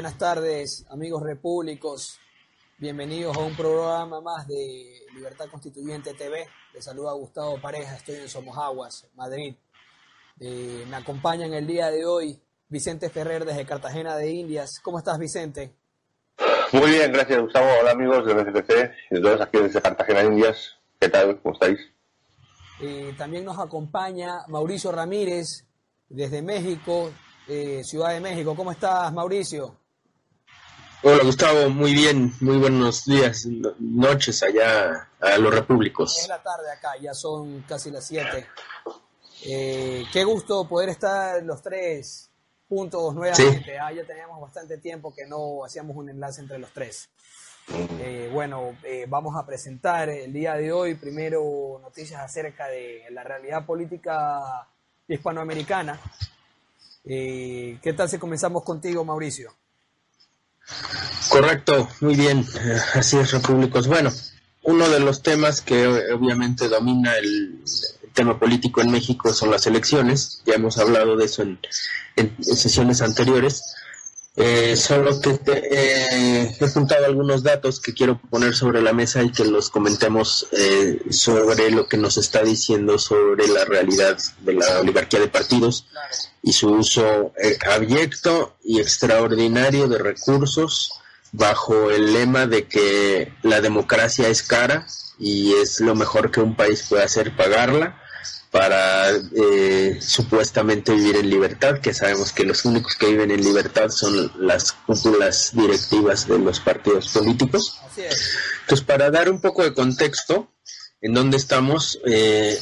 Buenas tardes, amigos repúblicos. Bienvenidos a un programa más de Libertad Constituyente TV. Les saluda Gustavo Pareja, estoy en Somos Aguas, Madrid. Eh, me acompaña en el día de hoy Vicente Ferrer desde Cartagena de Indias. ¿Cómo estás, Vicente? Muy bien, gracias, Gustavo. Hola, amigos de BCPC y de todos aquí desde Cartagena de Indias. ¿Qué tal? ¿Cómo estáis? Eh, también nos acompaña Mauricio Ramírez desde México, eh, Ciudad de México. ¿Cómo estás, Mauricio? Hola Gustavo, muy bien, muy buenos días, noches allá a los repúblicos. Es la tarde acá, ya son casi las 7. Eh, qué gusto poder estar los tres juntos nuevamente. Ah, ya teníamos bastante tiempo que no hacíamos un enlace entre los tres. Eh, bueno, eh, vamos a presentar el día de hoy primero noticias acerca de la realidad política hispanoamericana. ¿Qué tal si comenzamos contigo, Mauricio? Correcto, muy bien, así es, repúblicos. Bueno, uno de los temas que obviamente domina el tema político en México son las elecciones, ya hemos hablado de eso en, sesiones anteriores. Eh, solo que eh, he juntado algunos datos que quiero poner sobre la mesa y que los comentemos eh, sobre lo que nos está diciendo sobre la realidad de la oligarquía de partidos y su uso eh, abyecto y extraordinario de recursos bajo el lema de que la democracia es cara y es lo mejor que un país puede hacer pagarla para eh, supuestamente vivir en libertad, que sabemos que los únicos que viven en libertad son las cúpulas directivas de los partidos políticos. Entonces, para dar un poco de contexto en dónde estamos, eh,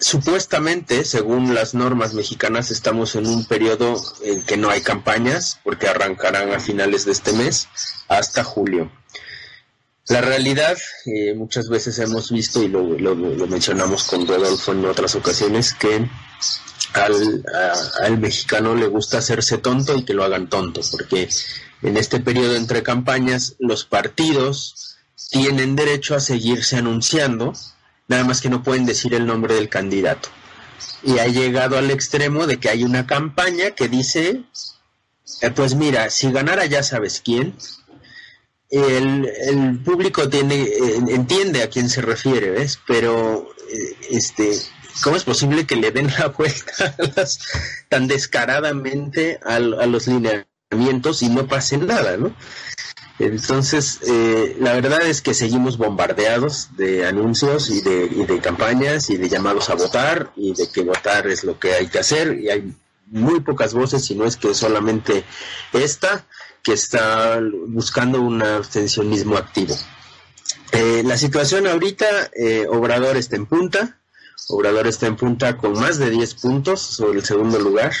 supuestamente, según las normas mexicanas, estamos en un periodo en que no hay campañas, porque arrancarán a finales de este mes hasta julio. La realidad, eh, muchas veces hemos visto, y lo, mencionamos con Rodolfo en otras ocasiones, que al, al, mexicano le gusta hacerse tonto y que lo hagan tonto, porque en este periodo entre campañas los partidos tienen derecho a seguirse anunciando, nada más que no pueden decir el nombre del candidato. y ha llegado al extremo de que hay una campaña que dice, eh, pues mira, si ganara ya sabes quién, el, público tiene entiende a quién se refiere, ¿ves? Pero eh, este ¿cómo es posible que le den la vuelta tan descaradamente a, los lineamientos y no pase nada, ¿no? Entonces, eh, la verdad es que seguimos bombardeados de anuncios y de, y de campañas y de llamados a votar y de que votar es lo que hay que hacer y hay muy pocas voces, si no es que solamente esta, que está buscando un abstencionismo activo. Eh, la situación ahorita, eh, Obrador está en punta, Obrador está en punta con más de 10 puntos sobre el segundo lugar.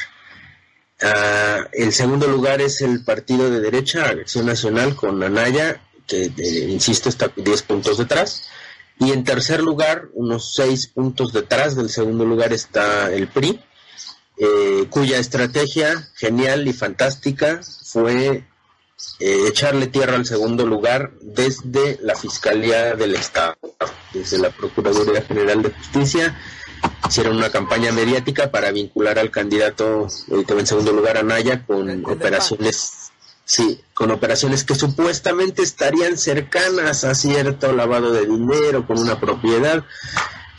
Uh, el segundo lugar es el partido de derecha, Acción Nacional, con Anaya, que eh, insisto está 10 puntos detrás. Y en tercer lugar, unos 6 puntos detrás del segundo lugar está el PRI, cuya estrategia genial y fantástica fue eh, echarle tierra al segundo lugar desde la Fiscalía del Estado, desde la Procuraduría General de Justicia. Hicieron una campaña mediática para vincular al candidato en segundo lugar a Naya con operaciones, sí, con operaciones que supuestamente estarían cercanas a cierto lavado de dinero, con una propiedad,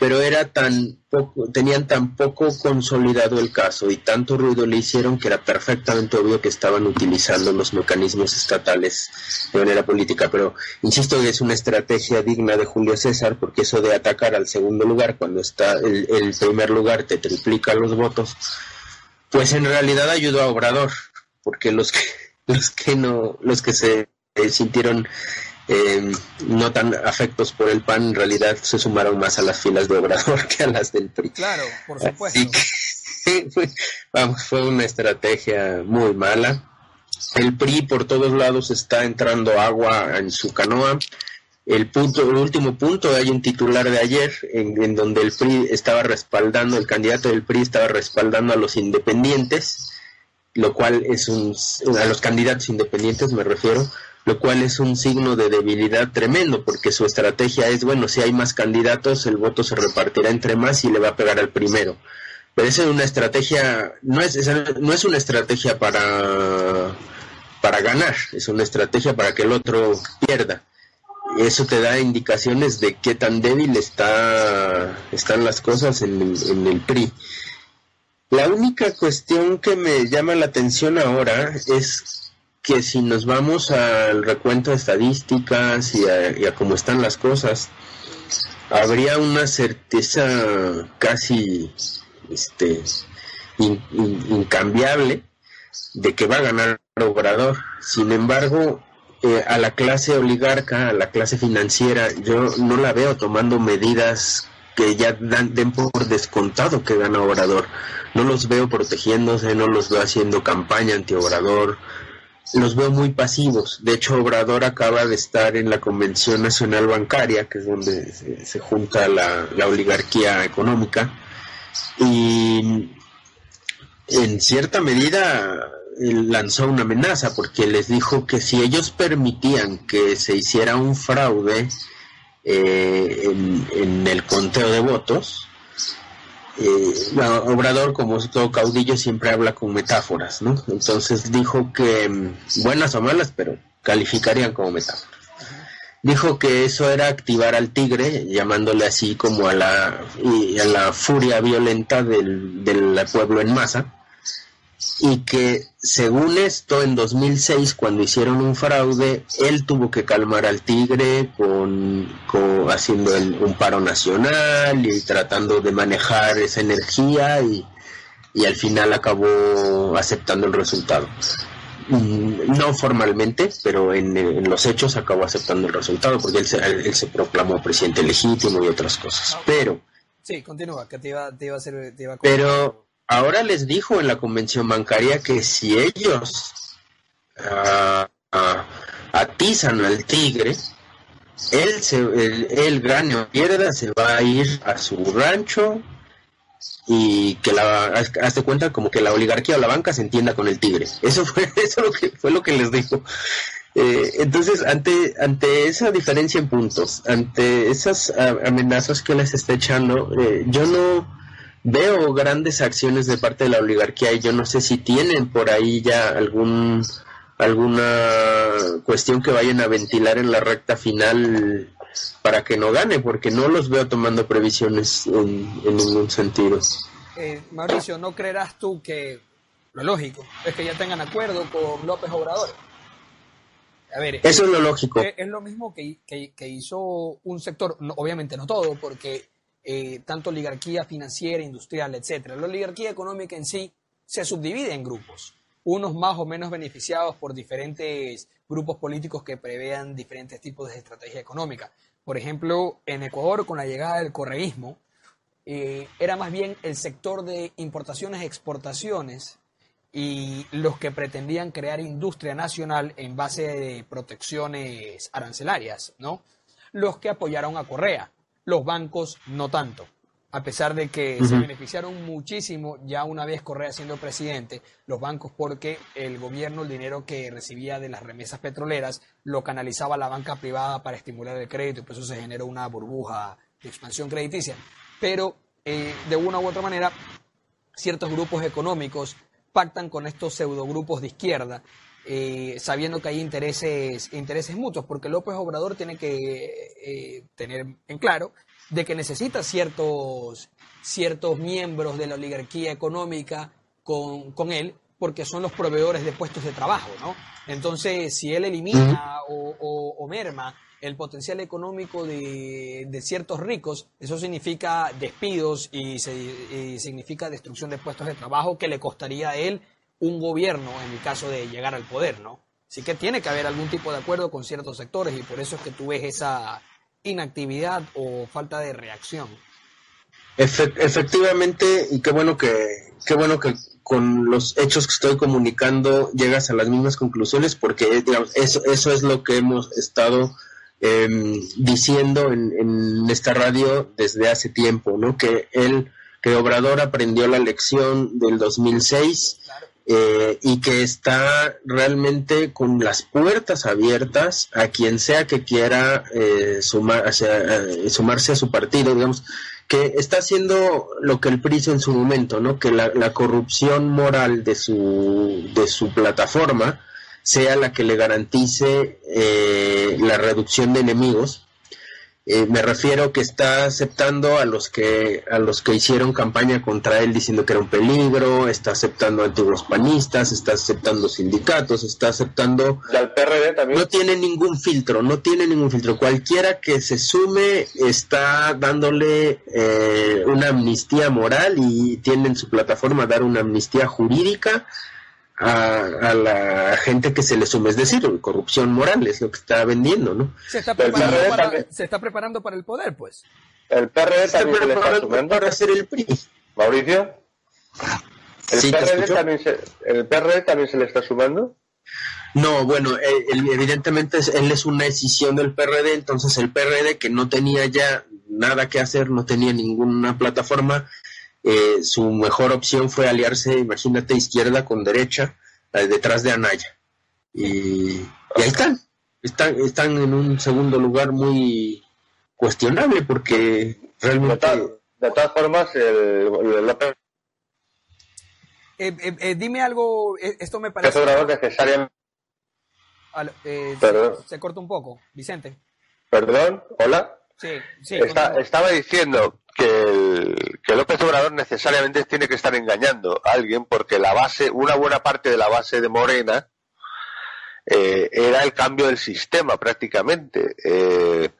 pero era tan poco, tenían tan poco consolidado el caso y tanto ruido le hicieron que era perfectamente obvio que estaban utilizando los mecanismos estatales de manera política. Pero insisto que es una estrategia digna de Julio César, porque eso de atacar al segundo lugar cuando está el, el primer lugar te triplica los votos, pues en realidad ayudó a Obrador, porque los que los que no, los que se sintieron eh, no tan afectos por el PAN, en realidad se sumaron más a las filas de Obrador que a las del PRI. Claro, por supuesto. fue, vamos, fue una estrategia muy mala. El PRI por todos lados está entrando agua en su canoa. El punto, el último punto, hay un titular de ayer en, en donde el PRI estaba respaldando, el candidato del PRI estaba respaldando a los independientes, lo cual es un, a los candidatos independientes me refiero, lo cual es un signo de debilidad tremendo, porque su estrategia es, bueno, si hay más candidatos, el voto se repartirá entre más y le va a pegar al primero. Pero esa es una estrategia, no es, no es una estrategia para, para ganar, es una estrategia para que el otro pierda. Eso te da indicaciones de qué tan débil está, están las cosas en en el PRI. La única cuestión que me llama la atención ahora es que si nos vamos al recuento de estadísticas y a, cómo están las cosas, habría una certeza casi este, incambiable de que va a ganar Obrador. Sin embargo, eh, a la clase oligarca, a la clase financiera, yo no la veo tomando medidas que ya dan, den por descontado que gana Obrador. No los veo protegiéndose, no los veo haciendo campaña anti-Obrador, los veo muy pasivos. De hecho, Obrador acaba de estar en la Convención Nacional Bancaria, que es donde se, junta la, oligarquía económica, y en cierta medida lanzó una amenaza porque les dijo que si ellos permitían que se hiciera un fraude eh, en el conteo de votos, eh, Obrador, como todo caudillo, siempre habla con metáforas, ¿no? Entonces dijo que, mm, buenas o malas, pero calificarían como metáforas. Dijo que eso era activar al tigre, llamándole así como a la, a la furia violenta del, del pueblo en masa, y que según esto en 2006 cuando hicieron un fraude él tuvo que calmar al tigre con, haciendo un paro nacional y tratando de manejar esa energía y, al final acabó aceptando el resultado mm, no formalmente, pero en, los hechos acabó aceptando el resultado porque él se, él se proclamó presidente legítimo y otras cosas. Pero. Sí, continúa, que te iba, te iba a hacer. Te iba a pero ahora les dijo en la convención bancaria que si ellos uh, atizan al tigre, él, se, el, grane o pierda, se va a ir a su rancho y que la hazte cuenta como que la oligarquía o la banca se entienda con el tigre. Eso fue eso lo que fue lo que les dijo. Eh, entonces, ante ante esa diferencia en puntos, ante esas amenazas que les está echando, eh, yo no veo grandes acciones de parte de la oligarquía y yo no sé si tienen por ahí ya algún alguna cuestión que vayan a ventilar en la recta final para que no gane, porque no los veo tomando previsiones en, ningún sentido. Eh, Mauricio, ¿no creerás tú que lo lógico es que ya tengan acuerdo con López Obrador? A ver, Eso es lo lógico. Es, lo mismo que, que, hizo un sector, obviamente no todo, porque eh, tanto oligarquía financiera, industrial, etcétera. La oligarquía económica en sí se subdivide en grupos, unos más o menos beneficiados por diferentes grupos políticos que prevean diferentes tipos de estrategia económica. Por ejemplo, en Ecuador, con la llegada del correísmo, eh, era más bien el sector de importaciones exportaciones y los que pretendían crear industria nacional en base de protecciones arancelarias, ¿no? Los que apoyaron a Correa, los bancos no tanto. A pesar de que se beneficiaron muchísimo ya una vez Correa siendo presidente, los bancos porque el gobierno el dinero que recibía de las remesas petroleras lo canalizaba a la banca privada para estimular el crédito y por eso se generó una burbuja de expansión crediticia. Pero eh, de una u otra manera, ciertos grupos económicos pactan con estos pseudogrupos de izquierda, eh, sabiendo que hay intereses, intereses mutuos, porque López Obrador tiene que eh, tener en claro de que necesita ciertos, ciertos miembros de la oligarquía económica con, con él, porque son los proveedores de puestos de trabajo, ¿no? Entonces, si él elimina o, o merma el potencial económico de, ciertos ricos, eso significa despidos y, significa destrucción de puestos de trabajo que le costaría a él un gobierno en el caso de llegar al poder, ¿no? Así que tiene que haber algún tipo de acuerdo con ciertos sectores y por eso es que tú ves esa inactividad o falta de reacción. efectivamente, y qué bueno que, qué bueno que con los hechos que estoy comunicando llegas a las mismas conclusiones porque eso, eso es lo que hemos estado Em, diciendo en, esta radio desde hace tiempo, ¿no? Que él, que Obrador aprendió la lección del 2006 eh, y que está realmente con las puertas abiertas a quien sea que quiera eh, sumar, eh, sumarse a su partido, digamos, que está haciendo lo que el PRI en su momento, ¿no? Que la, la corrupción moral de su, de su plataforma sea la que le garantice eh, la reducción de enemigos. Eh, me refiero que está aceptando a los que a los que hicieron campaña contra él diciendo que era un peligro, está aceptando antiguos panistas, está aceptando sindicatos, está aceptando PRD también. No tiene ningún filtro, no tiene ningún filtro. Cualquiera que se sume está dándole eh, una amnistía moral y tiene en su plataforma dar una amnistía jurídica a, la gente que se le sume, es decir, corrupción moral es lo que está vendiendo, ¿no? Se está preparando, para, se está preparando para el poder, pues. El PRD también se, le está sumando. Para hacer el PRI. Mauricio. ¿El, PRD también se, ¿El PRD también se le está sumando? No, bueno, evidentemente él es una decisión del PRD, entonces el PRD que no tenía ya nada que hacer, no tenía ninguna plataforma, eh, su mejor opción fue aliarse, imagínate, izquierda con derecha, eh, detrás de Anaya. Y, ahí están. están. Están en un segundo lugar muy cuestionable porque realmente... De, todas formas, el, eh, dime algo, esto me parece... necesariamente... Se corta un poco, Vicente. Perdón, hola. Sí, sí, estaba diciendo que, que López Obrador necesariamente tiene que estar engañando a alguien porque la base, una buena parte de la base de Morena eh, era el cambio del sistema prácticamente. Eh,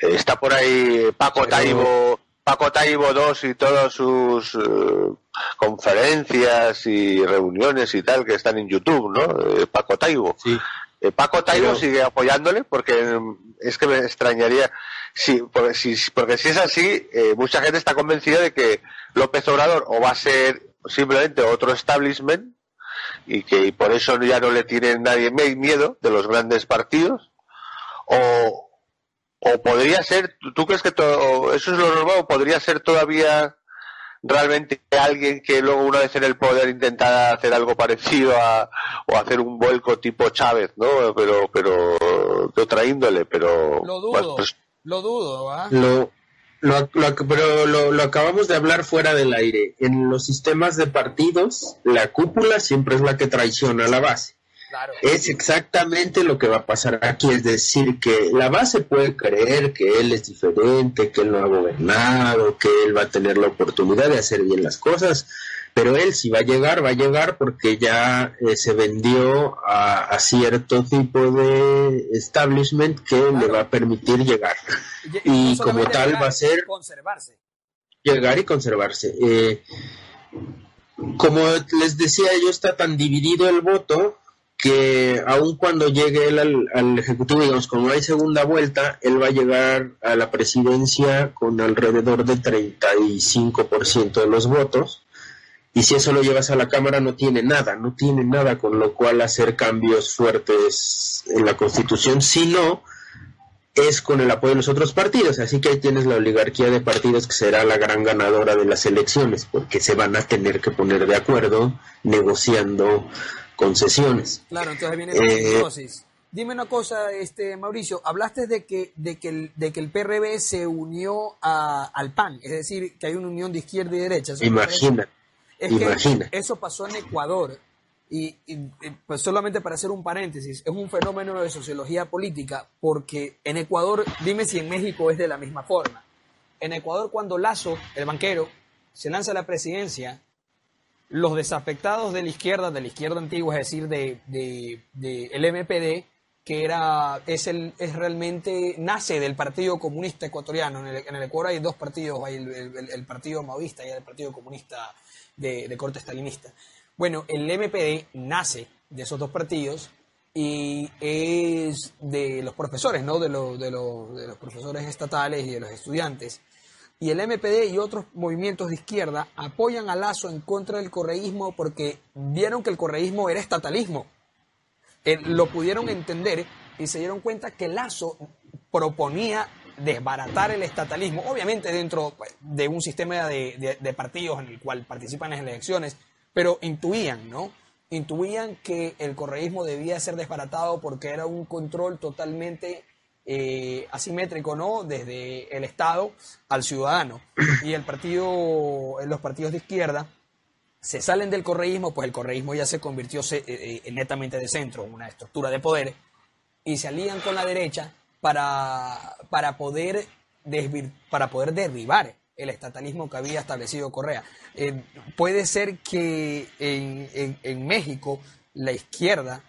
está por ahí Paco Taibo, Paco Taibo II y todas sus eh, conferencias y reuniones y tal que están en YouTube, ¿no? Paco Taibo. Paco Taibo sigue apoyándole porque es que me extrañaría Sí, porque si, porque si es así, eh, mucha gente está convencida de que López Obrador o va a ser simplemente otro establishment y que por eso ya no le tiene nadie miedo de los grandes partidos o, o podría ser, ¿tú crees que todo, eso es lo normal podría ser todavía realmente alguien que luego una vez en el poder intenta hacer algo parecido a, o hacer un vuelco tipo Chávez, ¿no? Pero, pero de otra índole, pero... Lo dudo. Pues, lo dudo, ¿ah? Lo, Lo, pero lo, acabamos de hablar fuera del aire. En los sistemas de partidos, la cúpula siempre es la que traiciona a la base. Es exactamente lo que va a pasar aquí, es decir, que la base puede creer que él es diferente, que él no ha gobernado, que él va a tener la oportunidad de hacer bien las cosas, pero él si va a llegar, va a llegar porque ya eh, se vendió a, cierto tipo de establishment que le va a permitir llegar. Y, como tal va a ser... Conservarse. Llegar y conservarse. Eh, como les decía yo, está tan dividido el voto que aun cuando llegue él al, Ejecutivo, digamos, como hay segunda vuelta, él va a llegar a la presidencia con alrededor de 35% de los votos. Y si eso lo llevas a la Cámara, no tiene nada, no tiene nada con lo cual hacer cambios fuertes en la Constitución, sino es con el apoyo de los otros partidos. Así que ahí tienes la oligarquía de partidos que será la gran ganadora de las elecciones, porque se van a tener que poner de acuerdo negociando concesiones. Claro, entonces viene la eh, Dime una cosa, este Mauricio, hablaste de que, de que, el, de que el PRB se unió al PAN, es decir, que hay una unión de izquierda y derecha. imagina, imagina. eso pasó en Ecuador, y, pues solamente para hacer un paréntesis, es un fenómeno de sociología política, porque en Ecuador, dime si en México es de la misma forma. En Ecuador, cuando Lazo, el banquero, se lanza a la presidencia, los desafectados de la izquierda, de la izquierda antigua, es decir, de, el MPD, que era, es, el, es realmente, nace del Partido Comunista Ecuatoriano. En el, Ecuador hay dos partidos, hay el, Partido Maoísta y el Partido Comunista de, corte stalinista. Bueno, el MPD nace de esos dos partidos y es de los profesores, ¿no? De, de, de los profesores estatales y de los estudiantes y el MPD y otros movimientos de izquierda apoyan a Lazo en contra del correísmo porque vieron que el correísmo era estatalismo. Eh, lo pudieron entender y se dieron cuenta que Lazo proponía desbaratar el estatalismo, obviamente dentro pues, de un sistema de, de partidos en el cual participan en las elecciones, pero intuían, ¿no? Intuían que el correísmo debía ser desbaratado porque era un control totalmente eh, asimétrico, ¿no? Desde el Estado al ciudadano. Y el partido, los partidos de izquierda se salen del correísmo, pues el correísmo ya se convirtió eh, eh, netamente de centro, una estructura de poder, y se alían con la derecha para, para, poder, para poder derribar el estatalismo que había establecido Correa. puede ser que en, en, México la izquierda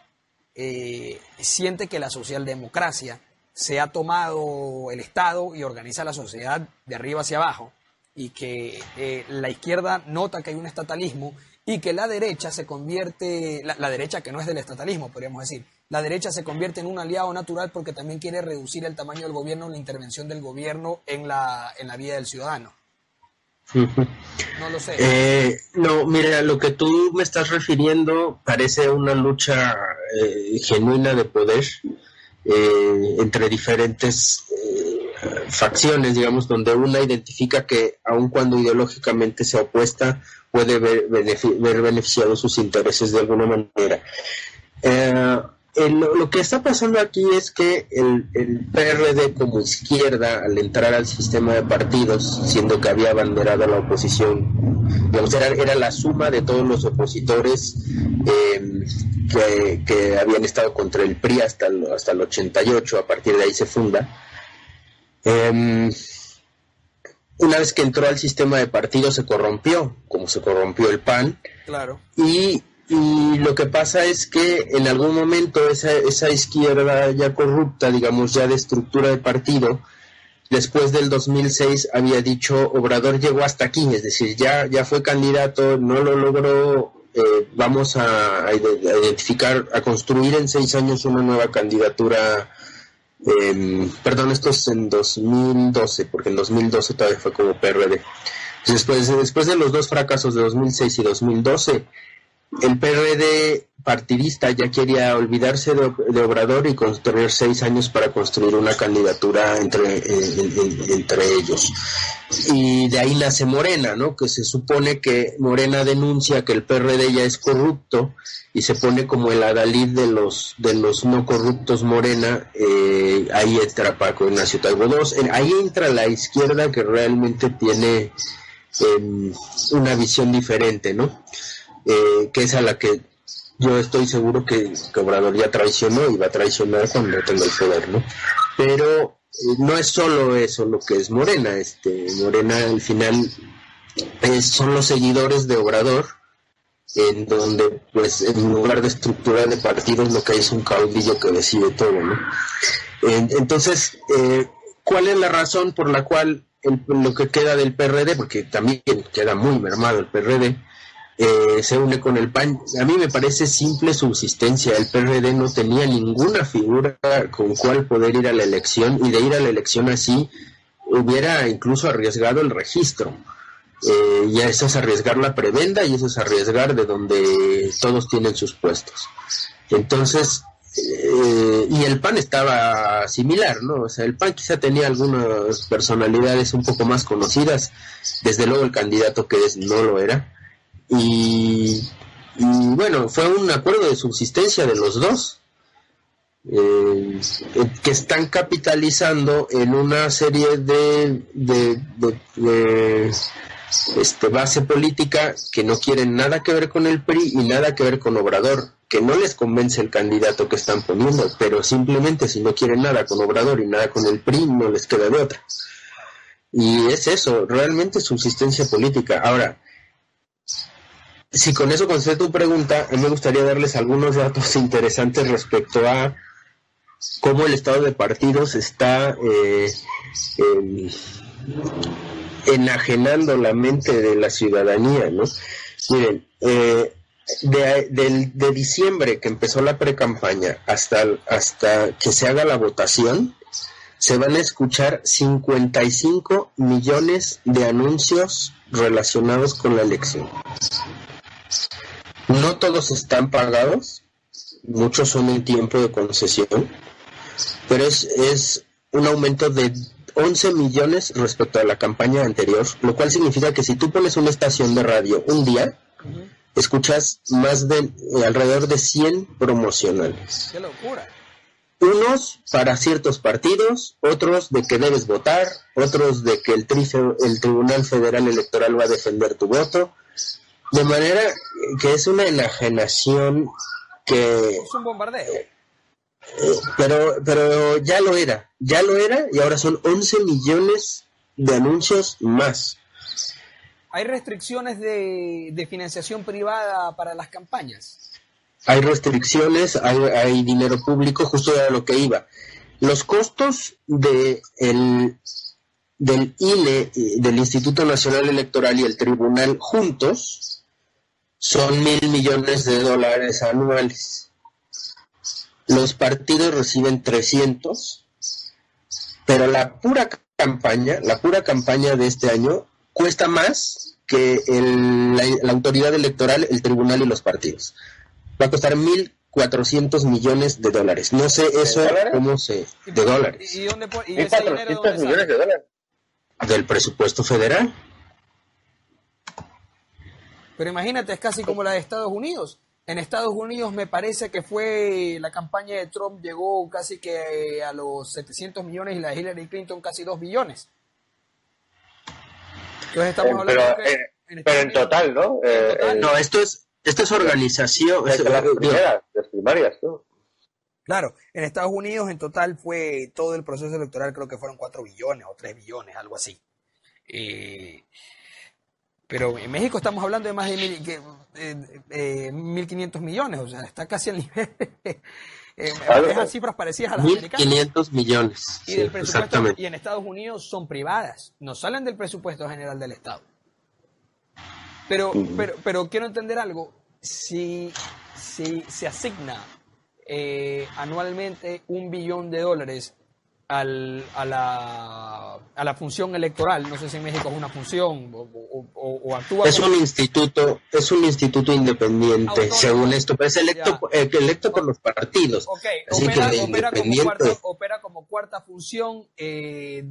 siente que la socialdemocracia se ha tomado el Estado y organiza la sociedad de arriba hacia abajo y que eh, la izquierda nota que hay un estatalismo y que la derecha se convierte, la, derecha que no es del estatalismo, podríamos decir, la derecha se convierte en un aliado natural porque también quiere reducir el tamaño del gobierno, la intervención del gobierno en la, en la vida del ciudadano. No lo sé. Eh, no, mira, lo que tú me estás refiriendo parece una lucha eh, genuina de poder eh, entre diferentes eh, facciones, digamos, donde una identifica que aun cuando ideológicamente sea opuesta, puede ver, ver beneficiados sus intereses de alguna manera. Eh, lo que está pasando aquí es que el, el, PRD como izquierda, al entrar al sistema de partidos, siendo que había abanderado la oposición, digamos, era, era la suma de todos los opositores que, que, habían estado contra el PRI hasta el, hasta el 88, a partir de ahí se funda. Em, una vez que entró al sistema de partidos se corrompió, como se corrompió el PAN. Claro. Y y lo que pasa es que en algún momento esa, esa izquierda ya corrupta, digamos ya de estructura de partido, después del 2006 había dicho Obrador llegó hasta aquí, es decir, ya, ya fue candidato, no lo logró, eh, vamos a, identificar, a construir en seis años una nueva candidatura. perdón, esto es en 2012, porque en 2012 todavía fue como PRD. Después, después de los dos fracasos de 2006 y 2012, el PRD partidista ya quería olvidarse de, Obrador y construir seis años para construir una candidatura entre, entre ellos. Y de ahí nace Morena, ¿no? Que se supone que Morena denuncia que el PRD ya es corrupto y se pone como el adalid de los, de los no corruptos Morena, eh, ahí entra Paco Ignacio Taibo ahí entra la izquierda que realmente tiene em, una visión diferente, ¿no? Eh, que es a la que yo estoy seguro que, Obrador ya traicionó y va a traicionar cuando tenga el poder, ¿no? Pero eh, no es solo eso lo que es Morena, este, Morena al final son los seguidores de Obrador, en donde pues en lugar de estructura de partidos lo que hay es un caudillo que decide todo, ¿no? entonces, eh, ¿cuál es la razón por la cual lo que queda del PRD, porque también queda muy mermado el PRD, eh, se une con el PAN. A mí me parece simple subsistencia. El PRD no tenía ninguna figura con cual poder ir a la elección y de ir a la elección así hubiera incluso arriesgado el registro. Eh, y eso es arriesgar la prebenda y eso es arriesgar de donde todos tienen sus puestos. Entonces, eh, y el PAN estaba similar, ¿no? O sea, el PAN quizá tenía algunas personalidades un poco más conocidas, desde luego el candidato que es no lo era, y, bueno, fue un acuerdo de subsistencia de los dos, eh, que están capitalizando en una serie de, de, este, base política que no quieren nada que ver con el PRI y nada que ver con Obrador, que no les convence el candidato que están poniendo, pero simplemente si no quieren nada con Obrador y nada con el PRI, no les queda de otra. Y es eso, realmente subsistencia política. Ahora, si con eso concedo tu pregunta, me gustaría darles algunos datos interesantes respecto a cómo el estado de partidos está eh, enajenando la mente de la ciudadanía. Miren, eh, de, diciembre que empezó la pre-campaña hasta, hasta que se haga la votación, se van a escuchar 55 millones de anuncios relacionados con la elección. No todos están pagados, muchos son en tiempo de concesión, pero es, es un aumento de 11 millones respecto a la campaña anterior, lo cual significa que si tú pones una estación de radio un día, escuchas más de eh, alrededor de 100 promocionales. ¡Qué locura! Unos para ciertos partidos, otros de que debes votar, otros de que el, el Tribunal Federal Electoral va a defender tu voto, de manera que es una enajenación que... Es un bombardeo. Eh, pero, pero ya lo era, ya lo era y ahora son 11 millones de anuncios más. ¿Hay restricciones de, financiación privada para las campañas? Hay restricciones, hay, dinero público, justo era lo que iba. Los costos de el, del INE, del Instituto Nacional Electoral y el Tribunal juntos son mil millones de dólares anuales. Los partidos reciben 300, pero la pura campaña, la pura campaña de este año cuesta más que la, autoridad electoral, el tribunal y los partidos. Va a costar 1.400 millones de dólares. No sé eso cómo se... de dólares. ¿Y, dónde, y ese dinero dónde millones de dólares? Del presupuesto federal. Pero imagínate, es casi como la de Estados Unidos. En Estados Unidos me parece que fue la campaña de Trump llegó casi que a los 700 millones y la de Hillary Clinton casi 2 billones. Entonces estamos eh, hablando pero, eh, en, pero en total, ¿no? Eh, no, esto es esto es organización. De, las primeras, las primarias, ¿no? Claro, en Estados Unidos en total fue todo el proceso electoral, creo que fueron 4 billones o 3 billones, algo así. Eh, pero en México estamos hablando de más de mil, que, eh, 1.500 millones, o sea, está casi al nivel. eh, cifras parecidas a las 1.500 millones. Y, y en Estados Unidos son privadas, no salen del presupuesto general del Estado. Pero, pero, pero quiero entender algo. Si, si se asigna eh, anualmente un billón de dólares al, a, la, a la función electoral. No sé si en México es una función o, actúa. Es un instituto, es un instituto independiente, según esto, pero es electo, eh, electo por los partidos. opera, como cuarta, función eh,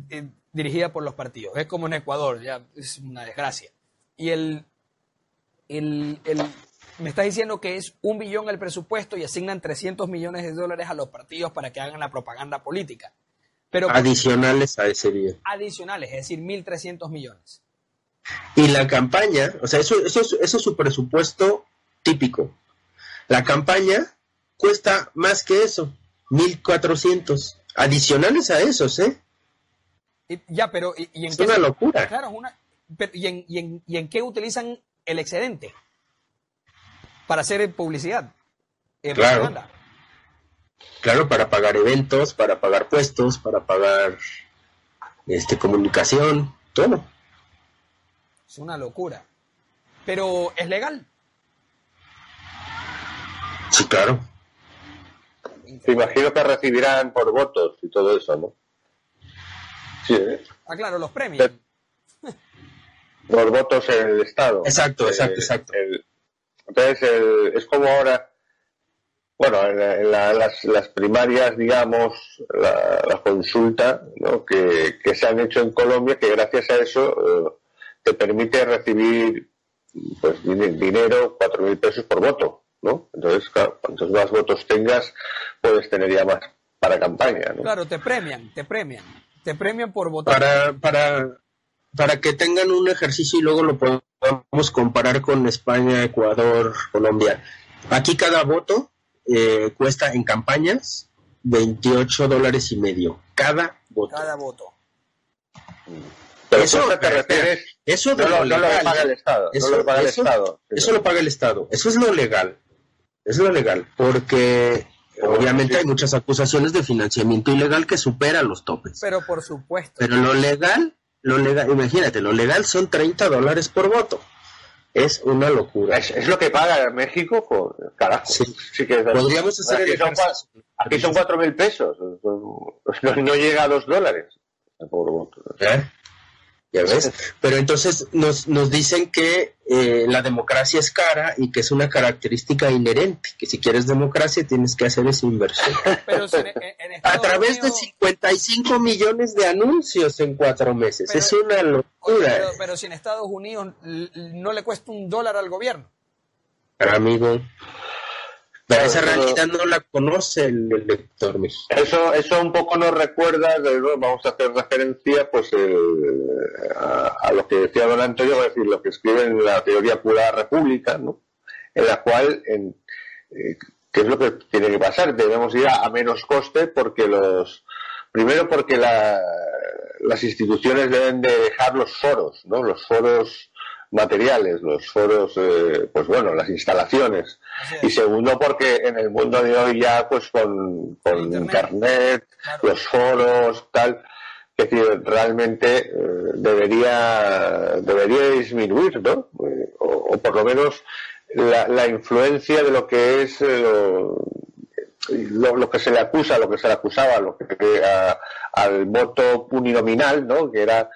dirigida por los partidos. Es como en Ecuador, ya es una desgracia. Y el, el, el me está diciendo que es un billón el presupuesto y asignan 300 millones de dólares a los partidos para que hagan la propaganda política. Pero adicionales a ese bien. Adicionales, es decir, 1.300 millones. Y la campaña, o sea, eso, eso, eso es su presupuesto típico. La campaña cuesta más que eso, 1.400. Adicionales a esos, ¿eh? ya, pero ¿y, en es una locura. Claro, una, ¿y, en, y, en, ¿y en qué utilizan el excedente? Para hacer publicidad. Eh, claro. Claro, para pagar eventos, para pagar puestos, para pagar este comunicación, todo. Es una locura. Pero ¿es legal? Sí, claro. Te imagino que recibirán por votos y todo eso, ¿no? Sí, ¿eh? Ah, claro, los premios. Por votos en el Estado. Exacto, exacto, exacto. entonces, es como ahora bueno, en, las, primarias, digamos, la, consulta que, se han hecho en Colombia, que gracias a eso eh, te permite recibir pues dinero, cuatro mil pesos por voto, ¿no? Entonces, claro, cuantos más votos tengas, puedes tener ya más para campaña, ¿no? Claro, te premian, te premian, te premian por votar. Para, para, para que tengan un ejercicio y luego lo podamos comparar con España, Ecuador, Colombia. Aquí cada voto eh, cuesta en campañas 28 dólares y medio cada voto. Cada voto. eso, te refieres, eso no, lo, paga el Estado. Eso, lo paga el Estado. Eso lo paga el Estado. Eso es lo legal. Es lo legal. Porque obviamente hay muchas acusaciones de financiamiento ilegal que superan los topes. Pero por supuesto. Pero lo legal, lo legal, imagínate, lo legal son 30 dólares por voto es una locura. Es, lo que paga México, por carajo. Sí. que Podríamos hacer aquí, son, aquí son cuatro mil pesos, no, llega a dos dólares. ¿Eh? ¿Ya ves? Pero entonces nos, nos dicen que eh, la democracia es cara y que es una característica inherente, que si quieres democracia tienes que hacer esa inversión. a través de 55 millones de anuncios en cuatro meses. es una locura. Pero, si en Estados Unidos no le cuesta un dólar al gobierno. Pero amigo, pero esa realidad no la conoce el, lector Eso, eso un poco nos recuerda, vamos a hacer referencia pues a, lo que decía don Antonio, es decir, lo que escribe en la teoría pura república, ¿no? en la cual, en, eh, ¿qué es lo que tiene que pasar? Debemos ir a, menos coste porque los, primero porque las instituciones deben de dejar los foros, ¿no? Los foros materiales, los foros, eh, pues bueno, las instalaciones. Y segundo, porque en el mundo de hoy ya, pues con, Internet, los foros, tal, que realmente eh, debería, debería disminuir, ¿no? Eh, o, por lo menos la, influencia de lo que es lo, lo, que se le acusa, lo que se le acusaba, lo que al voto uninominal, ¿no? Que era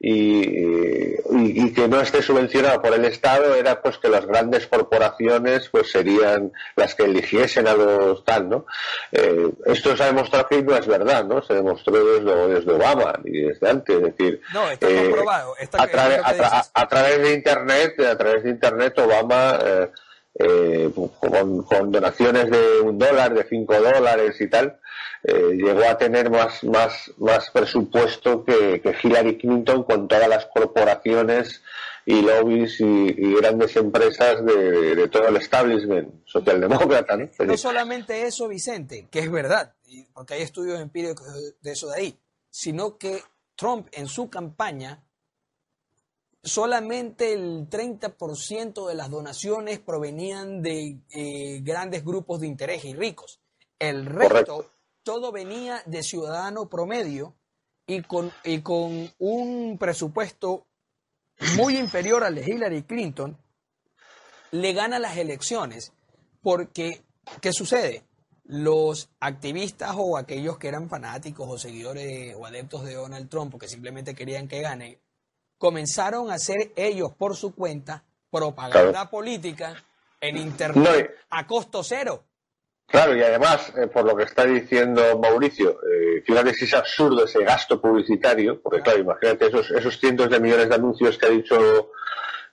y, que no esté subvencionado por el Estado era pues que las grandes corporaciones pues serían las que eligiesen a los tal, ¿no? Eh, esto se ha demostrado que no es verdad, ¿no? Se demostró desde, desde Obama y desde antes, es decir, no, está eh, comprobado. a, través de Internet, a través de Internet Obama eh, eh, con, donaciones de un dólar, de cinco dólares y tal, eh, llegó a tener más, más, más presupuesto que, Hillary Clinton con todas las corporaciones y lobbies y, grandes empresas de, todo el establishment socialdemócrata. ¿no? no solamente eso, Vicente, que es verdad, porque hay estudios empíricos de eso de ahí, sino que Trump en su campaña solamente el 30% de las donaciones provenían de eh, grandes grupos de interés y ricos. El resto, todo venía de ciudadano promedio y con, y con un presupuesto muy inferior al de Hillary Clinton, le gana las elecciones. Porque, ¿qué sucede? los activistas o aquellos que eran fanáticos o seguidores o adeptos de Donald Trump que simplemente querían que gane, comenzaron a hacer ellos por su cuenta propaganda política en Internet a costo cero. Claro, y además, eh, por lo que está diciendo Mauricio, eh, fíjate si es absurdo ese gasto publicitario, porque claro, imagínate esos, esos cientos de millones de anuncios que ha dicho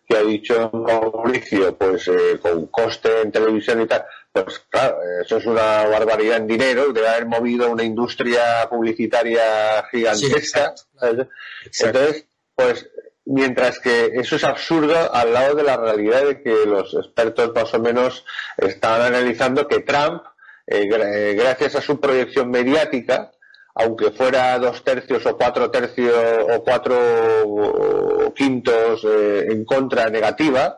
que ha dicho Mauricio, pues eh, con coste en televisión y tal, pues claro, eso es una barbaridad en dinero, debe haber movido una industria publicitaria gigantesca. Entonces, pues mientras que eso es absurdo al lado de la realidad de que los expertos más o menos están analizando que Trump, eh, eh, gracias a su proyección mediática, aunque fuera dos tercios o cuatro tercios o cuatro quintos eh, en contra negativa,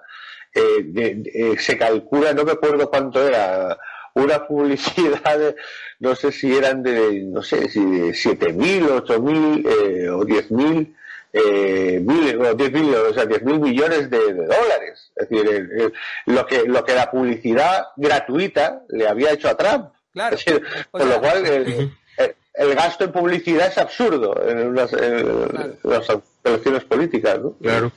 se calcula, no me acuerdo cuánto era, una publicidad, no sé si eran de, no sé, si siete mil, ocho mil o diez mil eh, mil, o 10 mil, o sea, mil millones de, dólares. Es decir, lo, que, lo que la publicidad gratuita le había hecho a Trump. Claro. con lo cual, el, gasto en publicidad es absurdo en, las elecciones políticas. ¿no? Claro.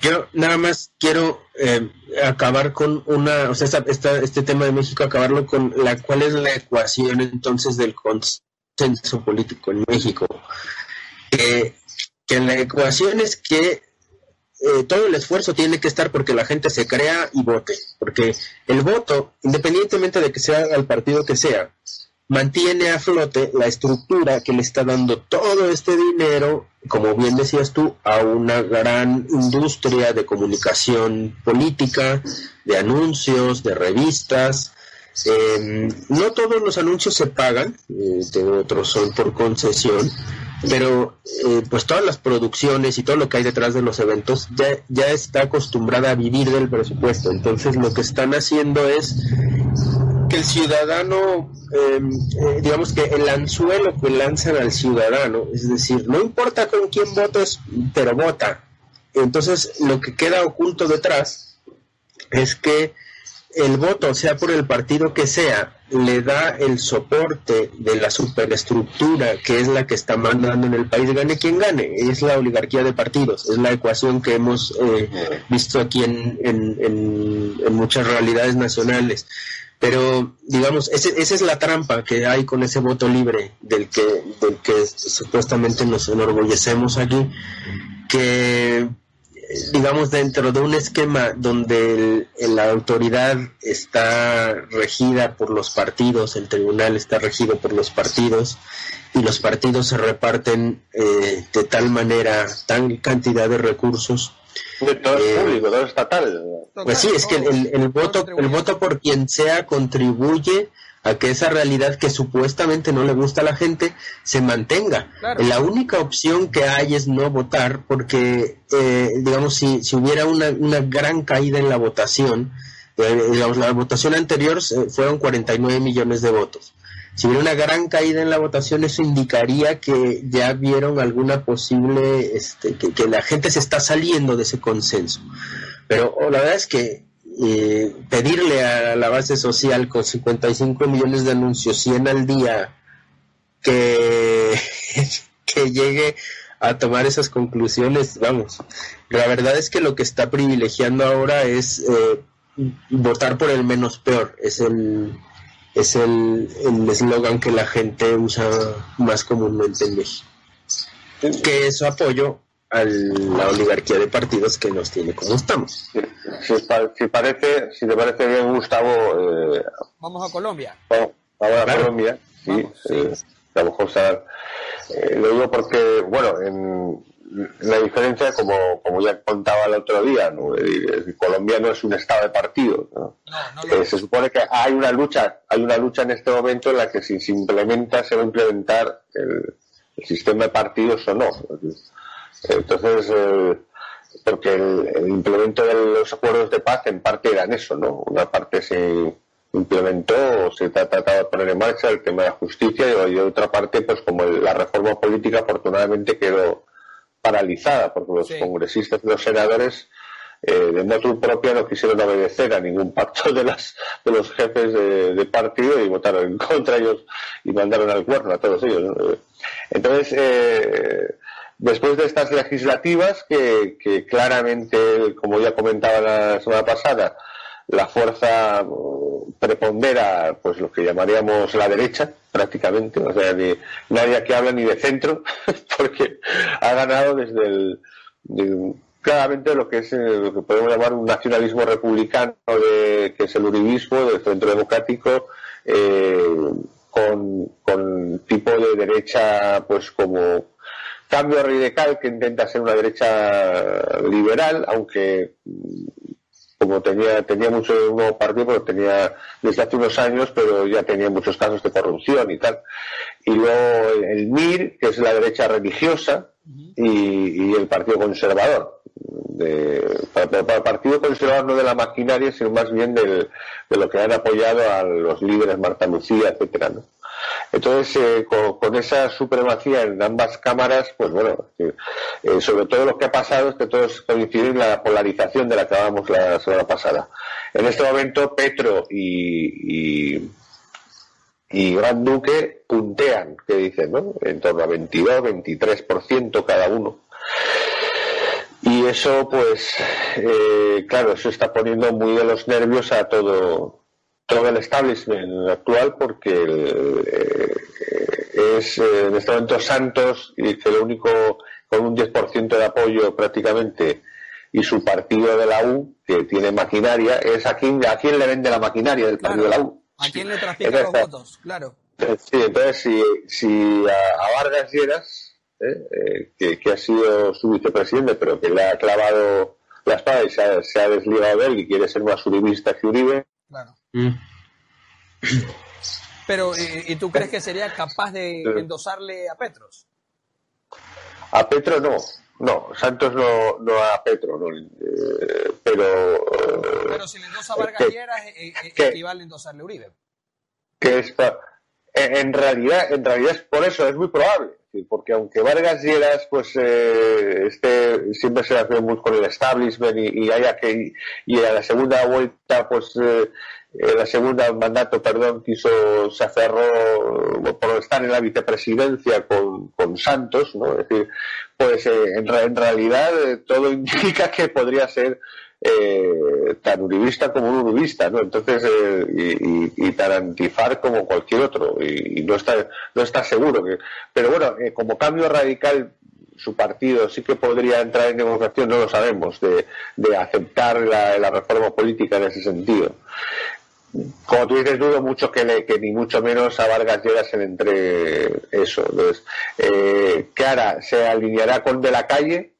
Yo nada más quiero eh, acabar con una, o sea, esta, este tema de México, acabarlo con la cuál es la ecuación entonces del consenso político en México. Eh, que la ecuación es que eh, todo el esfuerzo tiene que estar porque la gente se crea y vote, porque el voto, independientemente de que sea el partido que sea, mantiene a flote la estructura que le está dando todo este dinero, como bien decías tú, a una gran industria de comunicación política, de anuncios, de revistas. Em, no todos los anuncios se pagan, eh, otros son por concesión, pero eh, pues todas las producciones y todo lo que hay detrás de los eventos ya, ya está acostumbrada a vivir del presupuesto. Entonces lo que están haciendo es que el ciudadano, em, eh, digamos que el anzuelo que lanzan al ciudadano, es decir, no importa con quién votes, pero vota. Entonces lo que queda oculto detrás es que el voto, sea por el partido que sea, le da el soporte de la superestructura que es la que está mandando en el país, gane quien gane, es la oligarquía de partidos, es la ecuación que hemos eh, visto aquí en, en, muchas realidades nacionales. Pero, digamos, esa es la trampa que hay con ese voto libre del que, del que supuestamente nos enorgullecemos aquí, que digamos, dentro de un esquema donde la autoridad está regida por los partidos, el tribunal está regido por los partidos y los partidos se reparten eh, de tal manera, tan cantidad de recursos. todo eh, público, todo estatal. Pues sí, es que el, el voto, el voto por quien sea contribuye a que esa realidad que supuestamente no le gusta a la gente se mantenga. La única opción que hay es no votar porque, eh, digamos, si, si hubiera una, una, gran caída en la votación, eh, digamos, la votación anterior eh, fueron 49 millones de votos. Si hubiera una gran caída en la votación, eso indicaría que ya vieron alguna posible, este, que, que la gente se está saliendo de ese consenso. Pero oh, la verdad es que eh, pedirle a la base social con 55 millones de anuncios, 100 al día, que, que llegue a tomar esas conclusiones, vamos, la verdad es que lo que está privilegiando ahora es eh, votar por el menos peor, es el es el eslogan que la gente usa más comúnmente en México. Que su apoyo a la oligarquía de partidos que nos tiene como estamos. Si, parece, si te parece bien, Gustavo. Eh, vamos a Colombia. Vamos, a Colombia. Sí, eh, a lo mejor eh, lo digo porque, bueno, en, la diferencia, como, como ya contaba el otro día, Colombia no es un estado de partido. se supone que hay una lucha, hay una lucha en este momento en la que si se implementa, se va a implementar el, el sistema de partidos o no. Entonces, eh, porque el, implemento de los acuerdos de paz en parte eran eso, ¿no? Una parte se implementó o se ha tratado de poner en marcha el tema de la justicia y, otra parte, pues como la reforma política afortunadamente quedó paralizada porque los congresistas y los senadores eh, de motu propia no quisieron obedecer a ningún pacto de, las, de los jefes de, partido y votaron en contra ellos y mandaron al cuerno a todos ellos. Entonces, eh, después de estas legislativas que, que claramente, como ya comentaba la semana pasada, la fuerza uh, prepondera pues lo que llamaríamos la derecha prácticamente o sea ni, nadie aquí habla ni de centro porque ha ganado desde el claramente lo que es eh, lo que podemos llamar un nacionalismo republicano de, que es el uribismo del centro democrático eh, con, con tipo de derecha pues como cambio radical que intenta ser una derecha liberal aunque como tenía, tenía mucho un nuevo partido, porque tenía desde hace unos años, pero ya tenía muchos casos de corrupción y tal. Y luego el MIR, que es la derecha religiosa, y, el Partido Conservador. para, el Partido Conservador no de la maquinaria, sino más bien de lo que han apoyado a los líderes Marta Lucía, etcétera. Entonces, eh, con, esa supremacía en ambas cámaras, pues bueno, eh, sobre todo lo que ha pasado es que todos coinciden en la polarización de la que hablábamos la semana pasada. En este momento, Petro y, y, Gran Duque puntean, que dicen, ¿no? En torno a 22, 23% cada uno. Y eso, pues, eh, claro, eso está poniendo muy de los nervios a todo, todo el establishment actual porque eh, es eh, en este momento Santos y que lo único con un 10% de apoyo prácticamente y su partido de la U que tiene maquinaria es a quién, a quién le vende la maquinaria del partido de la U a quién le trafica los votos claro. sí entonces si, si a, Vargas Lleras eh, que, ha sido su vicepresidente pero que le ha clavado la espada y se ha, desligado de él y quiere ser más uribista que Uribe. Claro. Mm. Pero, ¿y, tú crees que sería capaz de endosarle a Petros? A Petro no, no, Santos no, no a Petro, no, eh, pero... pero si le endosa a Vargas Lleras, eh, eh, equivale a endosarle a Uribe. Que es, en realidad, en realidad es por eso, es muy probable porque aunque Vargas Lleras pues eh, este siempre se hace muy con el establishment y, haya que y a la segunda vuelta pues eh, en la segunda mandato perdón quiso se aferró por estar en la vicepresidencia con, con Santos no es decir pues eh, en, en, realidad todo indica que podría ser eh, tan uribista como un uribista, ¿no? Entonces, eh, y, tan antifar como cualquier otro, y, no está no está seguro. Que, pero bueno, eh, como cambio radical, su partido sí que podría entrar en negociación, no lo sabemos, de, de aceptar la reforma política en ese sentido como tú dices, dudo mucho que, que ni mucho menos a Vargas Lleras se entre eso. Entonces, eh, ¿qué hará? ¿Se alineará con De la Calle?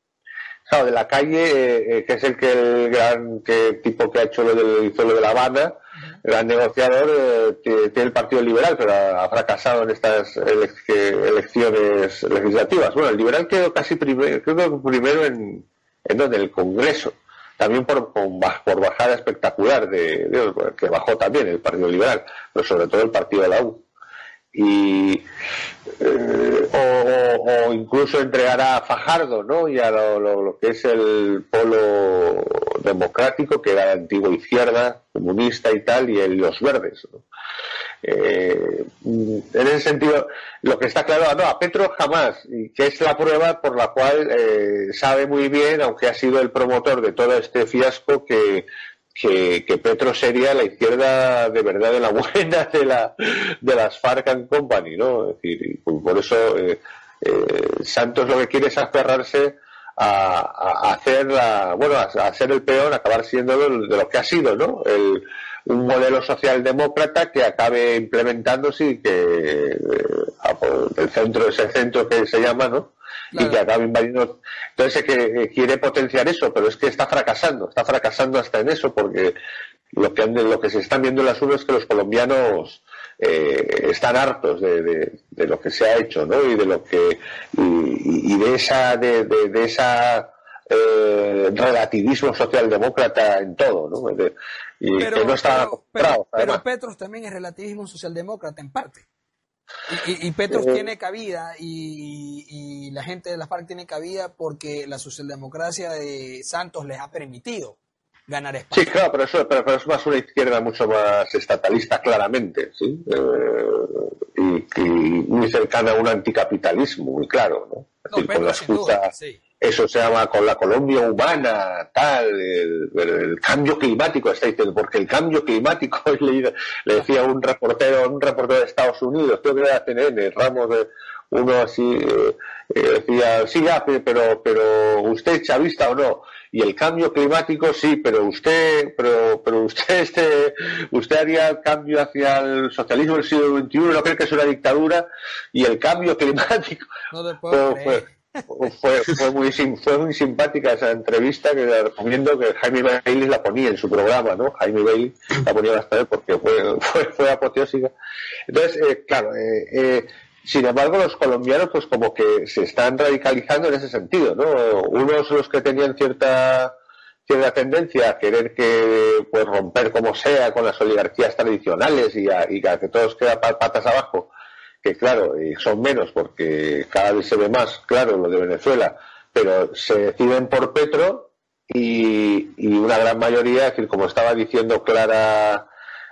de la calle, eh, eh, que es el que el gran que, tipo que ha hecho lo del, hizo lo de La Habana, el gran negociador, eh, tiene el Partido Liberal, pero ha, fracasado en estas elecciones legislativas. Bueno, el liberal quedó casi primero, creo que primero en, en donde, el Congreso, también por, por bajada espectacular de, que bajó también el Partido Liberal, pero sobre todo el Partido de la U y eh, o, incluso entregar a Fajardo ¿no? y a lo, que es el polo democrático que era la antigua izquierda comunista y tal y el, los verdes eh, en ese sentido lo que está claro no a Petro jamás y que es la prueba por la cual eh, sabe muy bien aunque ha sido el promotor de todo este fiasco que que, Petro sería la izquierda de verdad de la buena de, la, de las FARC and Company, ¿no? Es decir, por eso eh, eh, Santos lo que quiere es aferrarse a, hacer la, bueno, a, ser el peor, acabar siendo de lo que ha sido, ¿no? El, un modelo socialdemócrata que acabe implementándose y que eh, el centro, ese centro que se llama, ¿no? y que acabe invadiendo. Entonces que quiere potenciar eso, pero es que está fracasando, está fracasando hasta en eso, porque lo que, lo que se están viendo en las urnas es que los colombianos eh, están hartos de, de, lo que se ha hecho, ¿no? Y de lo que y, de esa de, de esa eh, relativismo socialdemócrata en todo, ¿no? y pero, que no está pero, pero, Petros también es relativismo socialdemócrata en parte. Y, Petro eh, tiene cabida y, la gente de la FARC tiene cabida porque la socialdemocracia de Santos les ha permitido ganar espacio. Sí, claro, pero eso, pero, es más una izquierda mucho más estatalista, claramente, ¿sí? Eh, y, muy cercana a un anticapitalismo, muy claro, ¿no? con la excusa, eso se llama con la Colombia humana, tal, el, cambio climático, está diciendo, porque el cambio climático, le, le decía un reportero, un reportero de Estados Unidos, creo que era CNN, Ramos de uno así, eh, eh, decía, sí, ya, pero, pero usted chavista o no, y el cambio climático sí, pero usted, pero, pero usted, este, usted haría el cambio hacia el socialismo del siglo XXI, no cree que es una dictadura, y el cambio climático, no fue, fue, muy, fue muy simpática esa entrevista que recomiendo que Jaime Bailey la ponía en su programa, ¿no? Jaime Bailey la ponía bastante porque fue, fue, apoteósica. Entonces, eh, claro, eh, eh, sin embargo, los colombianos, pues como que se están radicalizando en ese sentido, ¿no? Unos los que tenían cierta cierta tendencia a querer que pues romper como sea con las oligarquías tradicionales y a, y a que todos quedan patas abajo que claro, son menos porque cada vez se ve más claro lo de Venezuela, pero se deciden por Petro y, una gran mayoría, es decir, como estaba diciendo Clara,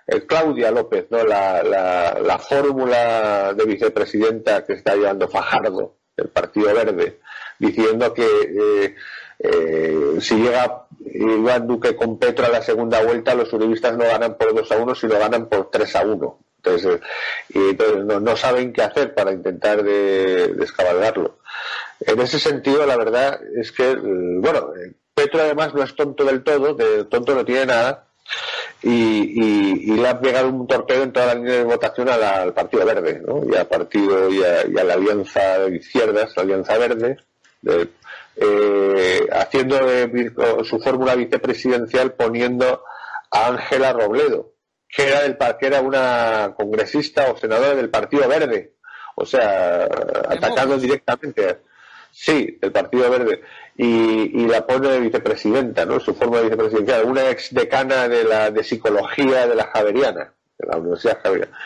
eh, Claudia López, ¿no? La, la, fórmula de vicepresidenta que está llevando Fajardo, el Partido Verde, diciendo que eh, eh, si llega Iván Duque con Petro a la segunda vuelta, los uribistas no ganan por 2 a 1, sino ganan por 3 a 1. Entonces, y, no, saben qué hacer para intentar de, descabalgarlo. En ese sentido, la verdad es que, bueno, Petro además no es tonto del todo, de tonto no tiene nada, y, le ha pegado un torpedo en toda la línea de votación al Partido Verde, ¿no? y al partido y a, la Alianza de Izquierdas, la Alianza Verde, eh, haciendo su fórmula vicepresidencial poniendo a Ángela Robledo, que era, del, que era una congresista o senadora del Partido Verde. O sea, atacando directamente. Sí, del Partido Verde. Y, la pone de vicepresidenta, ¿no? Su forma de vicepresidenta. Una ex decana de, la, de psicología de la Javeriana, de la Universidad Javeriana.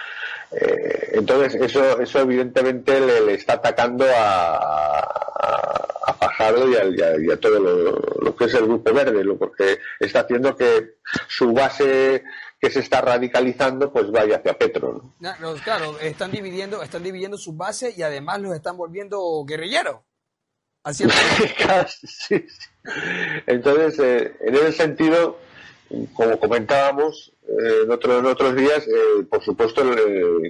Eh, entonces, eso, eso evidentemente le, está atacando a, a, Fajardo y a, todo lo, que es el Grupo Verde, lo, porque está haciendo que su base que se está radicalizando pues vaya hacia Petro. claro, están dividiendo, están dividiendo sus bases y además los están volviendo guerrilleros. Así sí, Entonces, eh, en ese sentido, como comentábamos eh, en, otro, en, otros días, eh, por supuesto,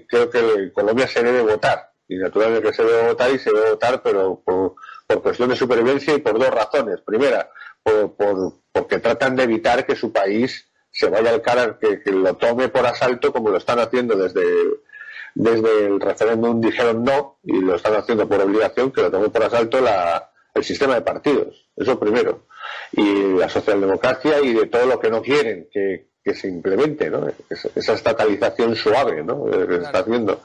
creo que Colombia se debe votar. Y naturalmente que se debe votar y se debe votar, pero por, por cuestión de supervivencia y por dos razones. Primera, por, por, porque tratan de evitar que su país se vaya al cara, que, lo tome por asalto como lo están haciendo desde, desde el referéndum dijeron no y lo están haciendo por obligación que lo tome por asalto la, el sistema de partidos. Eso primero. Y la socialdemocracia y de todo lo que no quieren que, se implemente, ¿no? Esa, estatalización suave, ¿no? Que está haciendo.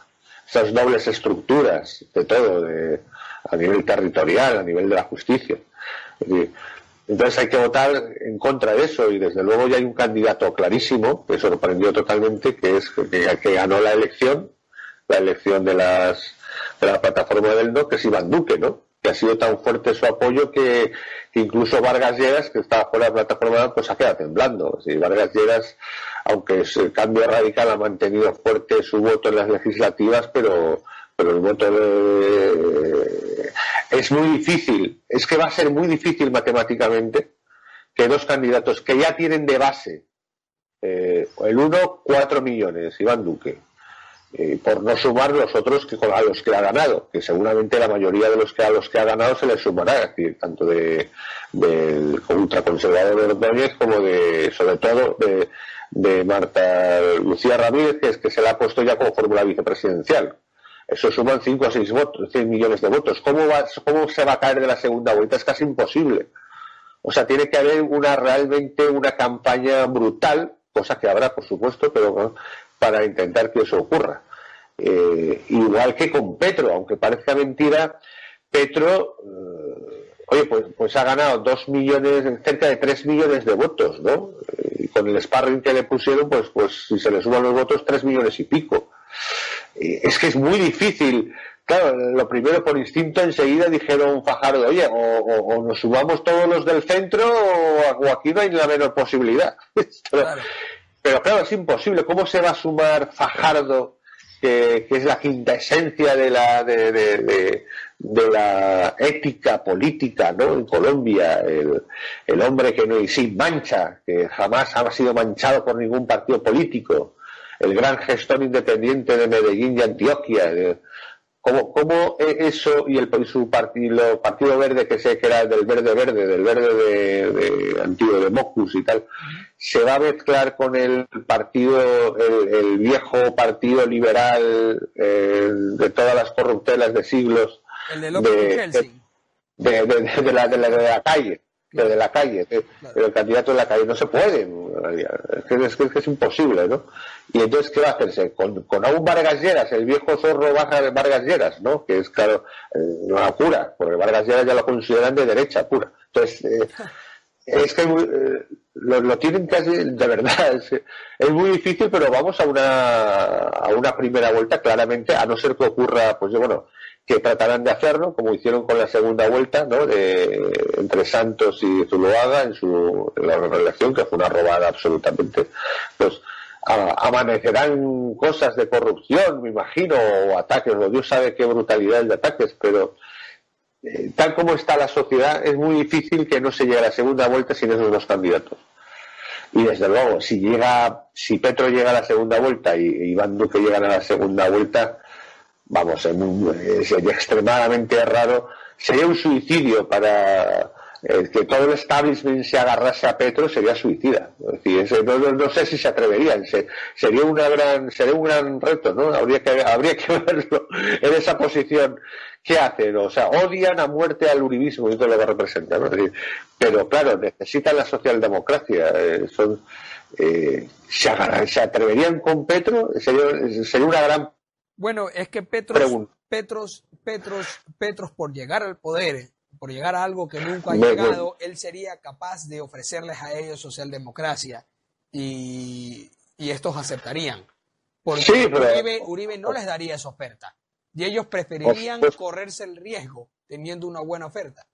Esas dobles estructuras de todo, de, a nivel territorial, a nivel de la justicia. Entonces hay que votar en contra de eso y desde luego ya hay un candidato clarísimo que sorprendió totalmente que es que, que ganó la elección, la elección de las de la plataforma del no, que es Iván Duque, ¿no? Que ha sido tan fuerte su apoyo que, incluso Vargas Lleras, que estaba fuera de la plataforma, pues ha quedado temblando. Si Vargas Lleras, aunque el cambio radical ha mantenido fuerte su voto en las legislativas, pero pero el voto de... es muy difícil, es que va a ser muy difícil matemáticamente que dos candidatos que ya tienen de base eh, el uno, cuatro millones, Iván Duque, eh, por no sumar los otros que a los que ha ganado, que seguramente la mayoría de los que a los que ha ganado se les sumará, tanto de, del ultraconservador de Ordóñez como de, sobre todo, de, de Marta Lucía Ramírez, que es que se le ha puesto ya como fórmula vicepresidencial. Eso suman 5 a 6 votos, 100 millones de votos. ¿Cómo, va, ¿Cómo se va a caer de la segunda vuelta? Es casi imposible. O sea, tiene que haber una realmente una campaña brutal, cosa que habrá, por supuesto, pero para intentar que eso ocurra. Eh, igual que con Petro, aunque parezca mentira, Petro, eh, oye, pues, pues, ha ganado 2 millones, cerca de 3 millones de votos, ¿no? Y con el sparring que le pusieron, pues, pues si se le suman los votos, 3 millones y pico. Es que es muy difícil. Claro, lo primero por instinto enseguida dijeron Fajardo, oye, o, nos subamos todos los del centro o, aquí no hay la menor posibilidad. Pero claro, es imposible. ¿Cómo se va a sumar Fajardo, que, es la quinta esencia de la, de, la ética política ¿no? en Colombia? El, hombre que no y sin mancha, que jamás ha sido manchado por ningún partido político. El gran gestor independiente de Medellín y Antioquia. ¿Cómo, cómo eso y el su partido, partido verde que sé que era del verde verde, del verde de, antiguo de Mocus y tal, se va a mezclar con el partido, el, viejo partido liberal de todas las corruptelas de siglos el de, de, de, la, de la calle de la calle, el candidato de la calle no se puede, es que es, imposible, ¿no? Y entonces, ¿qué va a hacerse? Con, con aún Vargas Lleras, el viejo zorro baja de Vargas Lleras, ¿no? Que es, claro, eh, una cura, porque Vargas Lleras ya lo consideran de derecha pura. Entonces, eh, es que eh, lo, tienen casi, de verdad, es, es, muy difícil, pero vamos a una, a una primera vuelta, claramente, a no ser que ocurra, pues bueno, que tratarán de hacerlo, como hicieron con la segunda vuelta, ¿no? De, entre Santos y Zuluaga en su la relación, que fue una robada absolutamente. Pues amanecerán cosas de corrupción, me imagino, o ataques, o Dios sabe qué brutalidad de ataques, pero eh, tal como está la sociedad, es muy difícil que no se llegue a la segunda vuelta sin esos dos candidatos. Y desde luego, si llega, si Petro llega a la segunda vuelta y Iván Duque llega a la segunda vuelta, vamos, eh, sería extremadamente raro, sería un suicidio para el que todo el establishment se agarrase a Petro sería suicida. no, sé si se atreverían, sería una gran, sería un gran reto, ¿no? Habría que, habría que verlo en esa posición. ¿Qué hacen? O sea, odian a muerte al uribismo y todo lo que representa, ¿no? pero claro, necesitan la socialdemocracia. Eh, son, eh, se, se atreverían con Petro, sería, sería una gran bueno, es que Petros, Petros, Petros, Petros, por llegar al poder, por llegar a algo que nunca ha llegado, él sería capaz de ofrecerles a ellos socialdemocracia y, y estos aceptarían. Porque Uribe, no les daría esa oferta. Y ellos preferirían correrse el riesgo teniendo una buena oferta.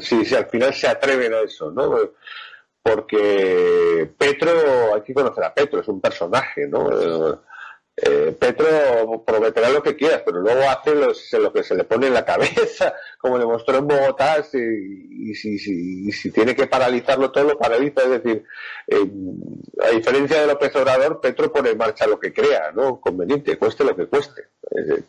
Si, si al final se atreven a eso, ¿no? Porque Petro, hay que conocer a Petro, es un personaje, ¿no? Eh, Petro prometerá lo que quieras, pero luego hace lo que se le pone en la cabeza, como demostró en Bogotá, y, si, tiene que paralizarlo todo, lo paraliza. Es decir, eh, a diferencia de López Obrador, Petro pone en marcha lo que crea, ¿no? Conveniente, cueste lo que cueste. Eh,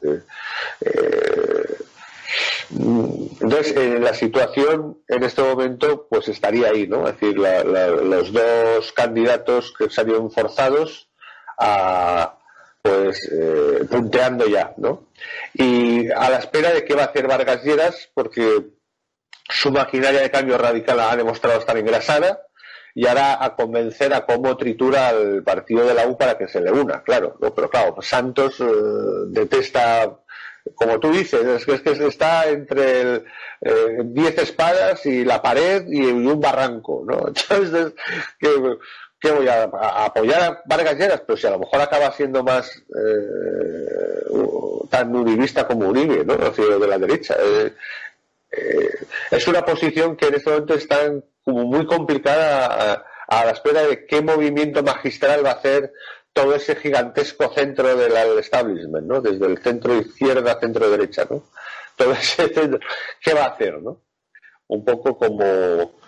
entonces, la situación en este momento, pues estaría ahí, ¿no? Es decir, los dos candidatos que salieron forzados a pues eh, punteando ya, ¿no? Y a la espera de qué va a hacer Vargas Lleras, porque su maquinaria de cambio radical ha demostrado estar engrasada y ahora a convencer a cómo tritura al partido de la U para que se le una, claro, pero claro, Santos eh, detesta como tú dices, es que, es que está entre 10 eh, espadas y la pared y, un barranco, ¿no? Entonces, que, ¿qué voy a, apoyar a Vargas Lleras? Pero si a lo mejor acaba siendo más eh, tan uribista como Uribe, ¿no? de la derecha. Eh, eh, es una posición que en este momento está como muy complicada a, la espera de qué movimiento magistral va a hacer todo ese gigantesco centro del establishment, ¿no? Desde el centro izquierda, centro derecha, ¿no? Todo ese centro, ¿qué va a hacer, no? Un poco como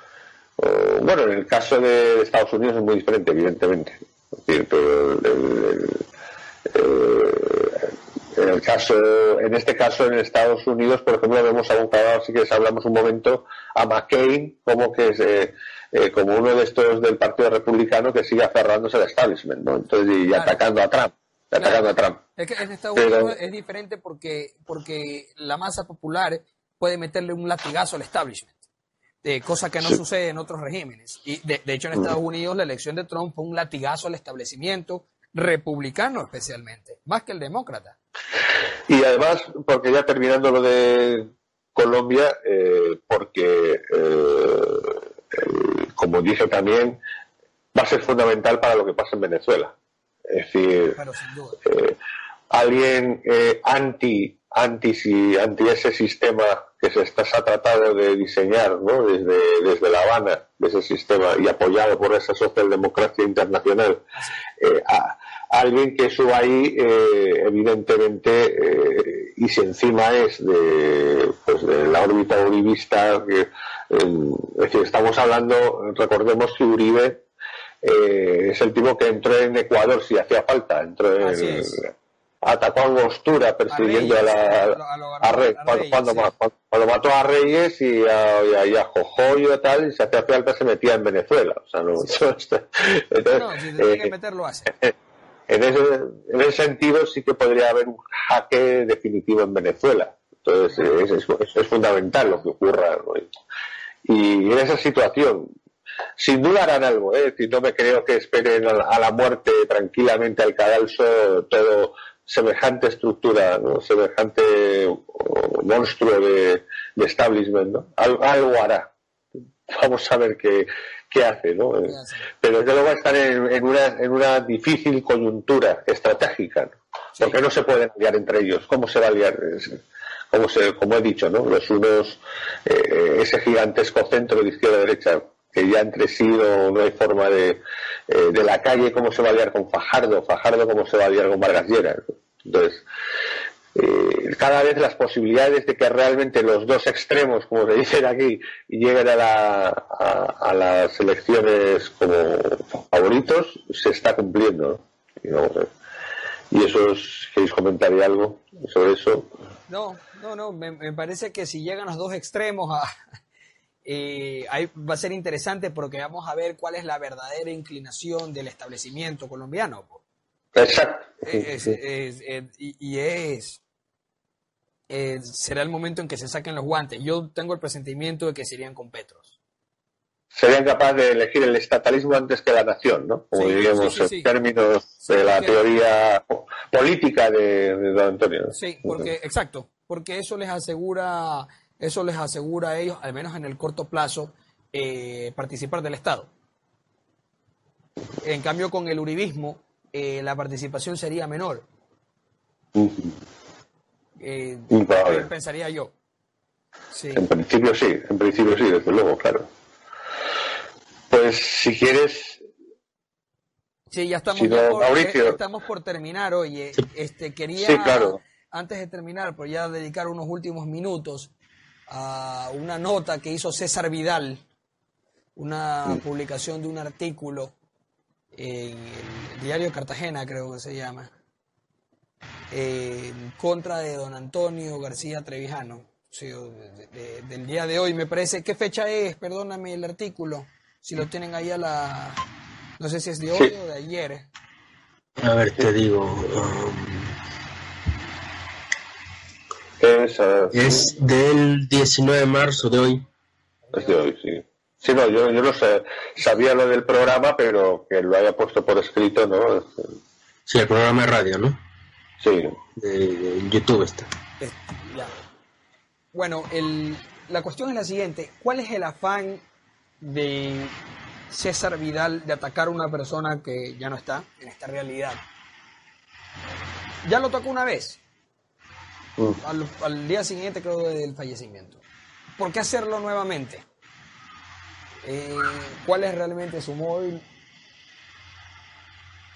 eh, bueno, en el caso de Estados Unidos es muy diferente, evidentemente. en el caso, en este caso en Estados Unidos, por ejemplo, vemos a un si que hablamos un momento, a McCain como que es eh, eh, como uno de estos del Partido Republicano que sigue aferrándose al establishment, ¿no? Entonces, y atacando a Trump. Atacando a Trump. Es que en Estados Unidos es diferente porque, porque la masa popular puede meterle un latigazo al establishment cosa que no sucede en otros regímenes. Y de, hecho en Estados Unidos la elección de Trump fue un latigazo al establecimiento republicano especialmente, más que el demócrata. Y además, porque ya terminando lo de Colombia, eh, porque, eh, como dije también, va a ser fundamental para lo que pasa en Venezuela. Es decir, eh, alguien eh, anti, anti, si, anti ese sistema que se, está, se ha tratado de diseñar ¿no? desde, desde La Habana, de ese sistema y apoyado por esa socialdemocracia internacional, eh, a, alguien que suba ahí, eh, evidentemente, eh, y si encima es de, pues de la órbita uribista, que, es decir, estamos hablando, recordemos que Uribe es el tipo que entró en Ecuador si hacía falta, entró en, atacó a Angostura persiguiendo a, la, Reyes, cuando, mató a Reyes y a, y a, Jojoy y tal, y se hacía falta se metía en Venezuela. O sea, no, entonces, no si tiene que meterlo hace. En ese, en ese sentido sí que podría haber un jaque definitivo en Venezuela. Entonces es, es, fundamental lo que ocurra. Y en esa situación, sin duda harán algo, ¿eh? no me creo que esperen a la, muerte tranquilamente al cadalso todo semejante estructura, ¿no? semejante monstruo de, establishment, ¿no? algo hará. Vamos a ver qué, qué hace, ¿no? Pero desde luego estar en, en, una, en una difícil coyuntura estratégica, porque no se pueden liar entre ellos. ¿Cómo se va a liar? Como, se, como he dicho, ¿no? Los unos, eh, ese gigantesco centro de izquierda-derecha, que ya entre sí no, hay forma de, eh, de la calle, cómo se va a liar con Fajardo, Fajardo cómo se va a liar con Vargas Lleras. Entonces, eh, cada vez las posibilidades de que realmente los dos extremos, como se dicen aquí, lleguen a, la, a, las elecciones como favoritos, se está cumpliendo. Y, eso, ¿queréis comentar algo sobre eso? No, no, no, me, parece que si llegan los dos extremos a, eh, ahí va a ser interesante porque vamos a ver cuál es la verdadera inclinación del establecimiento colombiano. Exacto. y, es eh, será el momento en que se saquen los guantes. Yo tengo el presentimiento de que serían con Petros. Serían capaces de elegir el estatalismo antes que la nación, ¿no? Como diríamos en términos de la teoría política de, don Antonio. Sí, porque, exacto, porque eso les asegura, eso les asegura a ellos, al menos en el corto plazo, eh, participar del Estado. En cambio, con el uribismo, eh, la participación sería menor. Eh, pensaría yo. En principio sí, en principio sí, desde luego, claro. Pues si quieres. Sí, ya estamos, por, estamos por terminar, oye. Este, quería, antes de terminar, pues ya dedicar unos últimos minutos a una nota que hizo César Vidal, una mm. publicación de un artículo en el diario Cartagena, creo que se llama en contra de don Antonio García Trevijano. del día de hoy, me parece. ¿Qué fecha es? Perdóname el artículo. Si lo tienen ahí a la. No sé si es de hoy o de ayer. A ver, te digo. Um, es, del 19 de marzo de hoy. Es de hoy, sí. Sí, no, yo, yo no sé, sabía lo del programa, pero que lo haya puesto por escrito, ¿no? Sí, el programa de radio, ¿no? Sí. De, YouTube está. Bueno, el, la cuestión es la siguiente. ¿Cuál es el afán de César Vidal de atacar a una persona que ya no está en esta realidad? Ya lo tocó una vez. Al, día siguiente, creo, del fallecimiento. ¿Por qué hacerlo nuevamente? Eh, ¿Cuál es realmente su móvil?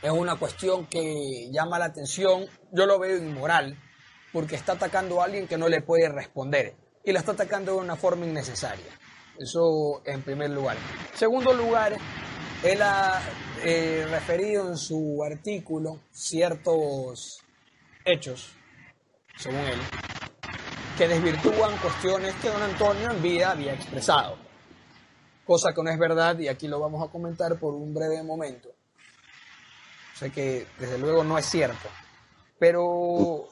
es una cuestión que llama la atención. Yo lo veo inmoral porque está atacando a alguien que no le puede responder y la está atacando de una forma innecesaria. Eso en primer lugar. Segundo lugar, él ha eh, referido en su artículo ciertos hechos, según él, que desvirtúan cuestiones que don Antonio en vida había expresado. Cosa que no es verdad y aquí lo vamos a comentar por un breve momento. Sé que desde luego no es cierto. Pero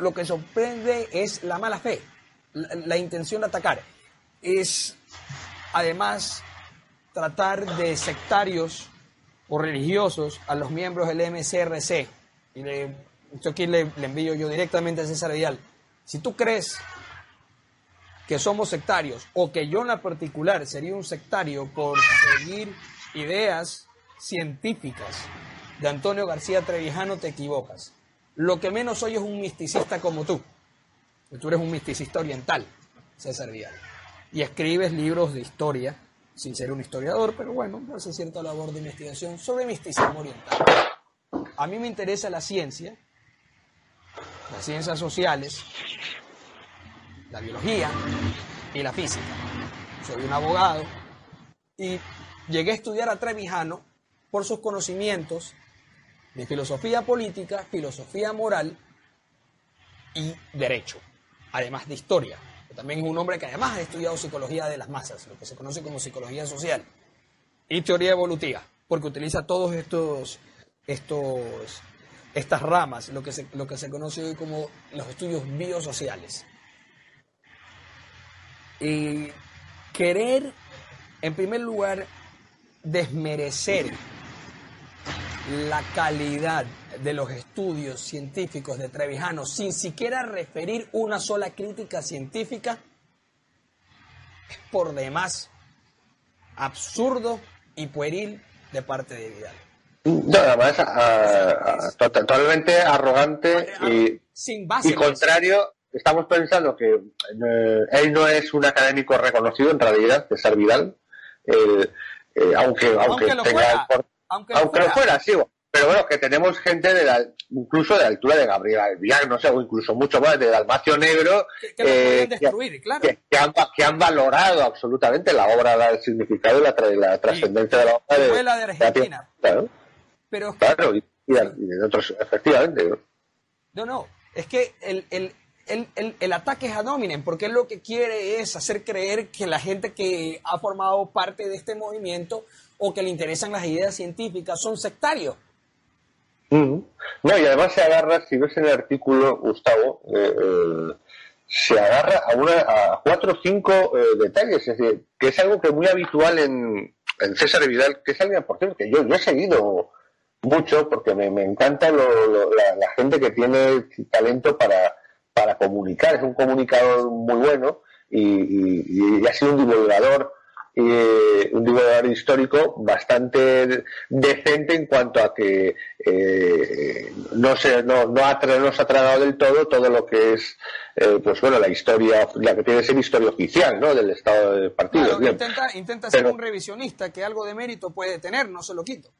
lo que sorprende es la mala fe, la, intención de atacar. Es además tratar de sectarios o religiosos a los miembros del MCRC. Y le, aquí le, envío yo directamente a César Vidal. Si tú crees que somos sectarios o que yo en la particular sería un sectario por seguir ideas científicas de Antonio García Trevijano, te equivocas. Lo que menos soy es un misticista como tú. Tú eres un misticista oriental, César Vidal. Y escribes libros de historia, sin ser un historiador, pero bueno, hace cierta labor de investigación sobre misticismo oriental. A mí me interesa la ciencia, ciencias sociales, la biología y la física. Soy un abogado y llegué a estudiar a Trevijano por sus conocimientos de filosofía política, filosofía moral y derecho, además de historia. También es un hombre que además ha estudiado psicología de las masas, lo que se conoce como psicología social, y teoría evolutiva, porque utiliza todos estos, estos, estas ramas, lo que, se, lo que se conoce hoy como los estudios biosociales. Y querer, en primer lugar, desmerecer la calidad de los estudios científicos de Trevijano sin siquiera referir una sola crítica científica es por demás absurdo y pueril de parte de Vidal. No, además, totalmente arrogante y, sin base, y contrario. Estamos pensando que eh, él no es un académico reconocido en realidad, César Vidal, eh, eh, aunque, aunque, lo tenga fuera, el- aunque aunque lo fuera. sí. Pero bueno, que tenemos gente de la, incluso de la altura de Gabriel Albiar, no sé, o incluso mucho más, de Dalmacio Negro, que, eh, claro. han, valorado absolutamente la obra, la- el significado y la, la trascendencia de la obra de, Fue la de Argentina. Claro, Pero claro, y, de- otros, efectivamente. ¿no? No, no, es que el, el, el, el, el ataque es a Dominen, porque él lo que quiere es hacer creer que la gente que ha formado parte de este movimiento o que le interesan las ideas científicas son sectarios. No, y además se agarra, si ves en el artículo, Gustavo, eh, eh, se agarra a, una, a cuatro o cinco eh, detalles, es decir, que es algo que es muy habitual en, en César Vidal, que es alguien, por cierto, que yo, yo he seguido mucho porque me, me encanta lo- lo- la, la gente que tiene talento para, para comunicar, es un comunicador muy bueno y, y- y ha sido un divulgador eh, un divulgador histórico bastante decente en cuanto a que eh, no se no, no ha no se ha tragado del todo todo lo que es eh, pues bueno la historia la que tiene que ser historia oficial ¿no? del estado de partido Claro, intenta, intenta ser un revisionista que algo de mérito puede tener, no se lo quito.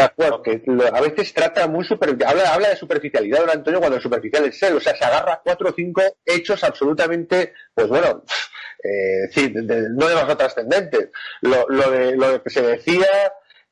De acuerdo, que a veces trata muy super, habla, habla de superficialidad don Antonio cuando el superficial es él, o sea, se agarra cuatro o cinco hechos absolutamente, pues bueno, eh, sí, de- de- no demasiado trascendentes. Lo, lo, de, lo que se decía,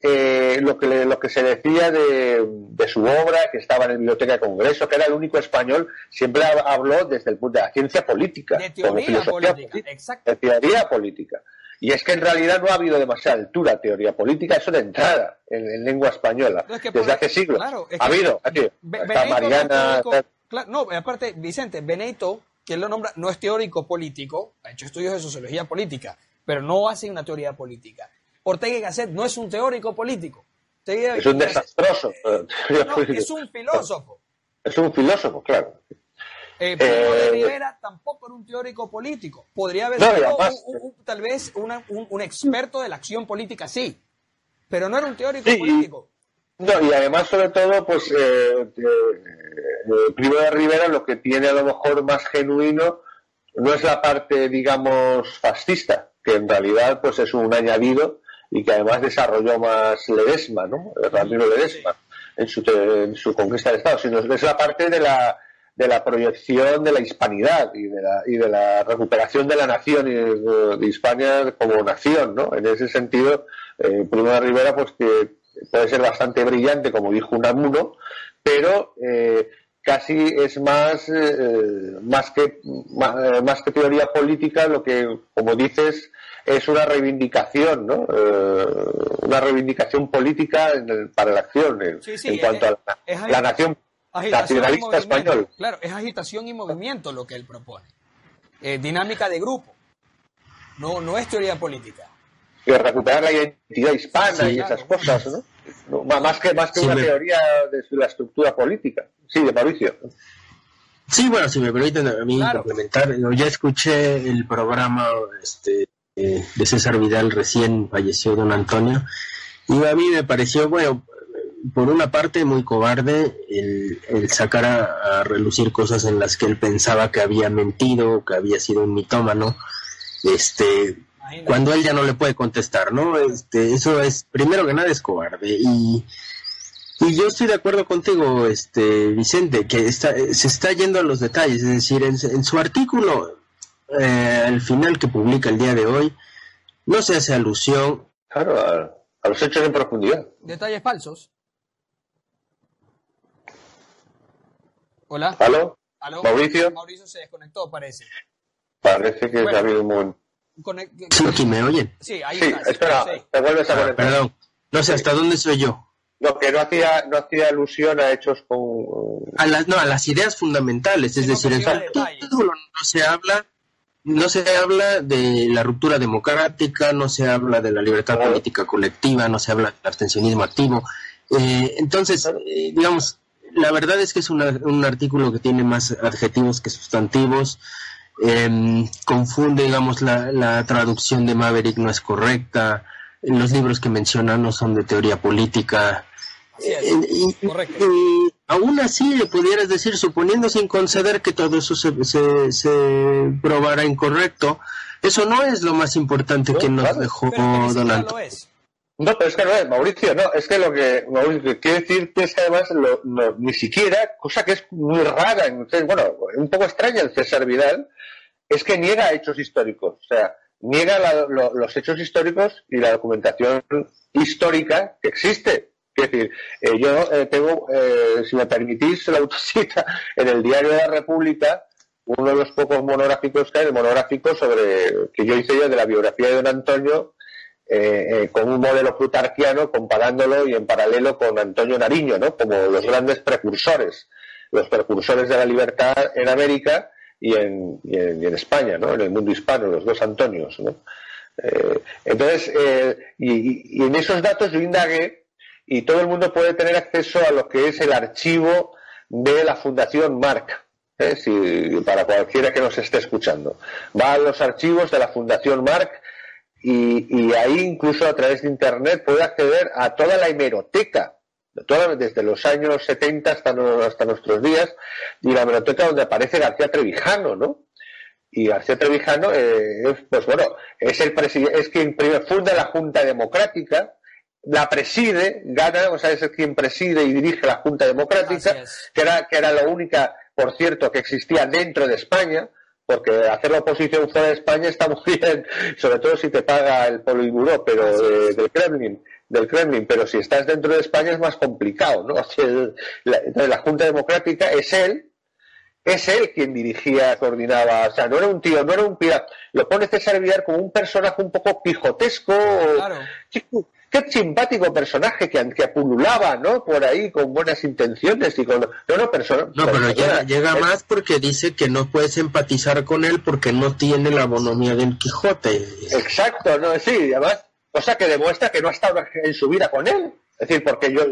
eh, lo, que le- lo que se decía de, de su obra, que estaba en la Biblioteca de Congreso, que era el único español, siempre hab- habló desde el punto de la ciencia política, De como teoría filosofía política, exacto. de teoría política. Y es que en realidad no ha habido demasiada altura teoría política, eso de entrada en, en lengua española, No, es que desde hace siglos. claro, es ha habido, Be- Benito es Mariana, claro, no, aparte, Vicente, Benito, él lo nombra, no es teórico político, ha hecho estudios de sociología política, pero no hace una teoría política. Ortega y Gasset no es un teórico político. Ortega es un desastroso. eh, no, es un filósofo. Es un filósofo, claro. Eh, Primo de Eh, Rivera tampoco era un teórico político. Podría haber No, sido además- un- un- tal vez una- un, experto de la acción política, sí, pero no era un teórico Sí, político. No, y además, sobre todo, pues, eh, eh, eh, Primo de Rivera lo que tiene a lo mejor más genuino no es la parte, digamos, fascista, que en realidad, pues, es un añadido y que además desarrolló más Ledesma, ¿no? Eh, Ramiro Ledesma, en su, en su conquista del Estado, sino es la parte de la, de la proyección de la hispanidad y de la, y de la recuperación de la nación y de, de Hispania como nación, ¿no? En ese sentido, eh, de Rivera, pues que puede ser bastante brillante, como dijo Unamuno, pero eh, casi es más, eh, más, que, más, eh, más que teoría política, lo que, como dices, es una reivindicación, ¿no? Eh, una reivindicación política en el- para la acción, en, Sí, sí, en cuanto es- a la, la nación Agitación y nacionalista movimiento. español. Claro, es agitación y movimiento lo que él propone. Eh, dinámica de grupo. No, no es teoría política. y recuperar la identidad hispana Sí, y claro. esas cosas, ¿no? No, má- Más que, más que Sí, una me- teoría de la estructura política. Sí, de Mauricio. Sí, bueno, si me permiten a mí Claro. complementar, yo ya escuché el programa este, eh, de César Vidal, recién falleció don Antonio, Y a mí me pareció, bueno, por una parte muy cobarde el, sacar a, relucir cosas en las que él pensaba que había mentido, que había sido un mitómano, este, cuando él ya no le puede contestar, ¿no? Este, eso es, primero que nada es cobarde y, y yo estoy de acuerdo contigo, este, Vicente, que está, se está yendo a los detalles, es decir, en, su artículo, eh, al final que publica el día de hoy, no se hace alusión claro, a, a los hechos en profundidad. Detalles falsos. Hola. ¿Aló? ¿Aló? ¿Mauricio? Mauricio se desconectó, parece. Parece que ha habido un momento. Sí, aquí me oyen. Sí, ahí sí, está. Espera, te vuelves a ah, conectar. perdón. No sé, ¿hasta dónde soy yo? No, que no hacía, no hacía alusión a hechos con... A las, no, a las ideas fundamentales, es decir, en no se habla no se habla de la ruptura democrática, no se habla de la libertad política colectiva, no se habla del abstencionismo activo. Eh, entonces, eh, digamos, la verdad es que es un artículo que tiene más adjetivos que sustantivos. Em, confunde, digamos, la, traducción de Maverick no es correcta. Los libros que menciona no son de teoría política. Eh, y, aún así le pudieras decir, suponiendo sin conceder que todo eso se, se, probara incorrecto, eso no es lo más importante que nos dejó Donald no, pero es que no es, Mauricio, no, es que lo que Mauricio quiere decir que es que además ni siquiera, cosa que es muy rara, bueno, un poco extraña el César Vidal, es que niega hechos históricos, o sea, niega los hechos históricos y la documentación histórica que existe. Es decir, eh, yo eh, tengo, eh, si me permitís la autocita, en el Diario de la República, uno de los pocos monográficos que hay, el monográfico sobre que yo hice yo de la biografía de don Antonio, eh, eh, con un modelo plutarquiano, comparándolo y en paralelo con Antonio Nariño, ¿no? Como los grandes precursores, los precursores de la libertad en América y en, España, ¿no? En el mundo hispano, los dos Antonios, ¿no? Eh, entonces, y, en esos datos yo indagué y todo el mundo puede tener acceso a lo que es el archivo de la Fundación Marc, para cualquiera que nos esté escuchando. Va a los archivos de la Fundación Marc y, ahí incluso a través de Internet puede acceder a toda la hemeroteca, desde los años 70 hasta, hasta nuestros días, y la hemeroteca donde aparece García Trevijano, ¿no? Y García Trevijano, eh, pues bueno, es, el es quien primero funda la Junta Democrática, la preside, gana, o sea, es quien preside y dirige la Junta Democrática, que era, que era la única, por cierto, que existía dentro de España, porque hacer la oposición fuera de España está muy bien, sobre todo si te paga el Politburó, pero del Kremlin, del Kremlin, pero si estás dentro de España es más complicado, ¿no? la, la Junta Democrática es él, es él quien dirigía, coordinaba, o sea, no era un tío, no era un pirata, lo pone César Villar como un personaje un poco pijotesco, claro qué simpático personaje que, que apululaba, ¿no? Por ahí con buenas intenciones y con... No, no, persona, no pero llega, llega más porque dice que no puedes empatizar con él porque no tiene la bonomía del Quijote. Exacto, no, sí, además, cosa que demuestra que no ha estado en su vida con él. Es decir, porque yo,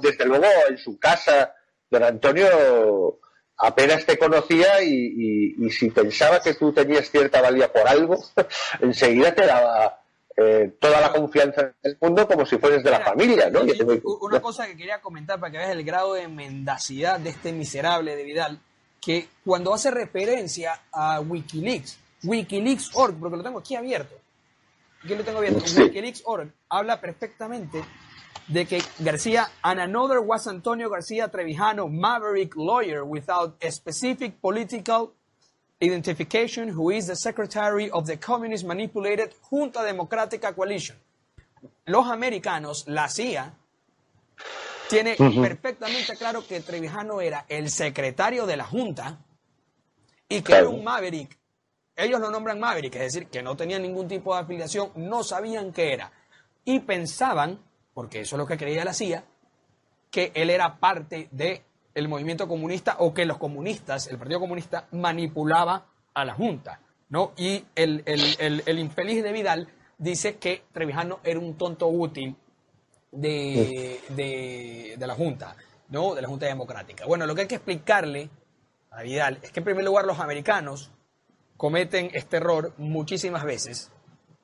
desde luego, en su casa, don Antonio apenas te conocía y, y si pensaba que tú tenías cierta valía por algo, enseguida te daba eh, toda la confianza del mundo como si fueras de la familia, ¿no? Una cosa que quería comentar para que veas el grado de mendacidad de este miserable de Vidal, que cuando hace referencia a Wikileaks, Wikileaks.org, porque lo tengo aquí abierto, aquí lo tengo abierto, Wikileaks.org habla perfectamente de que García, and another was Antonio García Trevijano, maverick lawyer without a specific political Identification, who is the secretary of the communist manipulated Junta Democrática Coalition. Los americanos, la CIA, tiene perfectamente claro que Trevijano era el secretario de la Junta y que era un Maverick. Ellos lo nombran Maverick, es decir, que no tenía ningún tipo de afiliación, no sabían qué era. Y pensaban, porque eso es lo que creía la CIA, que él era parte de el movimiento comunista o que los comunistas, el Partido Comunista, manipulaba a la Junta. ¿no? Y el, infeliz de Vidal dice que Trevijano era un tonto útil de, de, la Junta, ¿no? de la Junta Democrática. Bueno, lo que hay que explicarle a Vidal es que en primer lugar los americanos cometen este error muchísimas veces,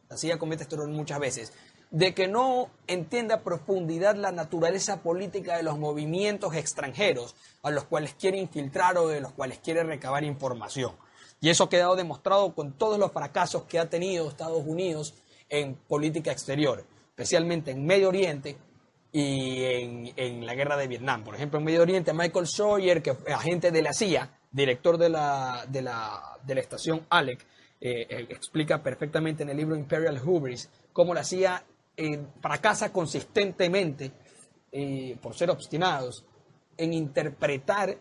la CIA comete este error muchas veces, de que no entiende a profundidad la naturaleza política de los movimientos extranjeros a los cuales quiere infiltrar o de los cuales quiere recabar información. Y eso ha quedado demostrado con todos los fracasos que ha tenido Estados Unidos en política exterior, especialmente en Medio Oriente y en, la guerra de Vietnam. Por ejemplo, en Medio Oriente, Michael Sawyer, que fue agente de la CIA, director de la, de la, de la estación ALEC, eh, eh, explica perfectamente en el libro Imperial Hubris cómo la CIA eh, fracasa consistentemente, por ser obstinados, en interpretar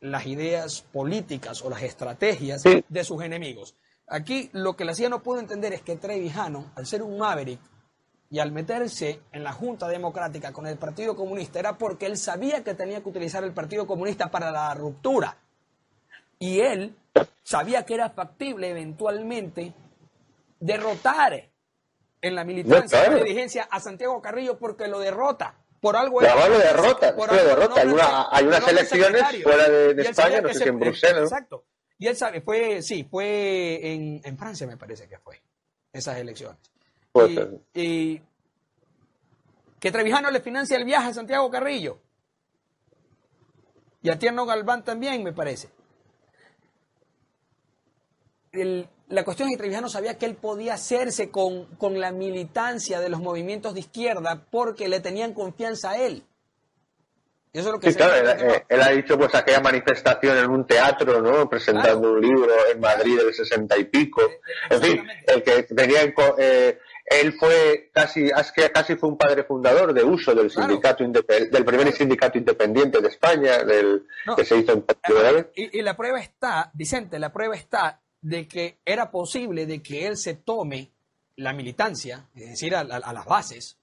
las ideas políticas o las estrategias de sus enemigos. Aquí lo que la CIA no pudo entender es que Trevijano, al ser un maverick y al meterse en la Junta Democrática con el Partido Comunista, era porque él sabía que tenía que utilizar el Partido Comunista para la ruptura. Y él sabía que era factible eventualmente derrotar en la militancia, en la dirigencia a Santiago Carrillo porque lo derrota. Por algo era, lo derrota, por derrota. hay, una, hay unas elecciones fuera de, España, no sé si en Bruselas. Exacto. Y él sabe, fue, sí, fue en, en Francia me parece que fue, esas elecciones. Y, y, que Trevijano le financia el viaje a Santiago Carrillo. Y a Tierno Galván también, me parece. El, la cuestión es que Trevijano sabía que él podía hacerse con, con, la militancia de los movimientos de izquierda porque le tenían confianza a él. Eso es lo que sí, claro, él, ha dicho pues aquella manifestación en un teatro, ¿no? Presentando un libro en Madrid del sesenta y pico. Eh, en fin, el que venía eh, él fue casi, casi fue un padre fundador de uso del sindicato del primer sindicato independiente de España, del que se hizo en y, y la prueba está, Vicente, la prueba está de que era posible de que él se tome la militancia, es decir, a, las bases,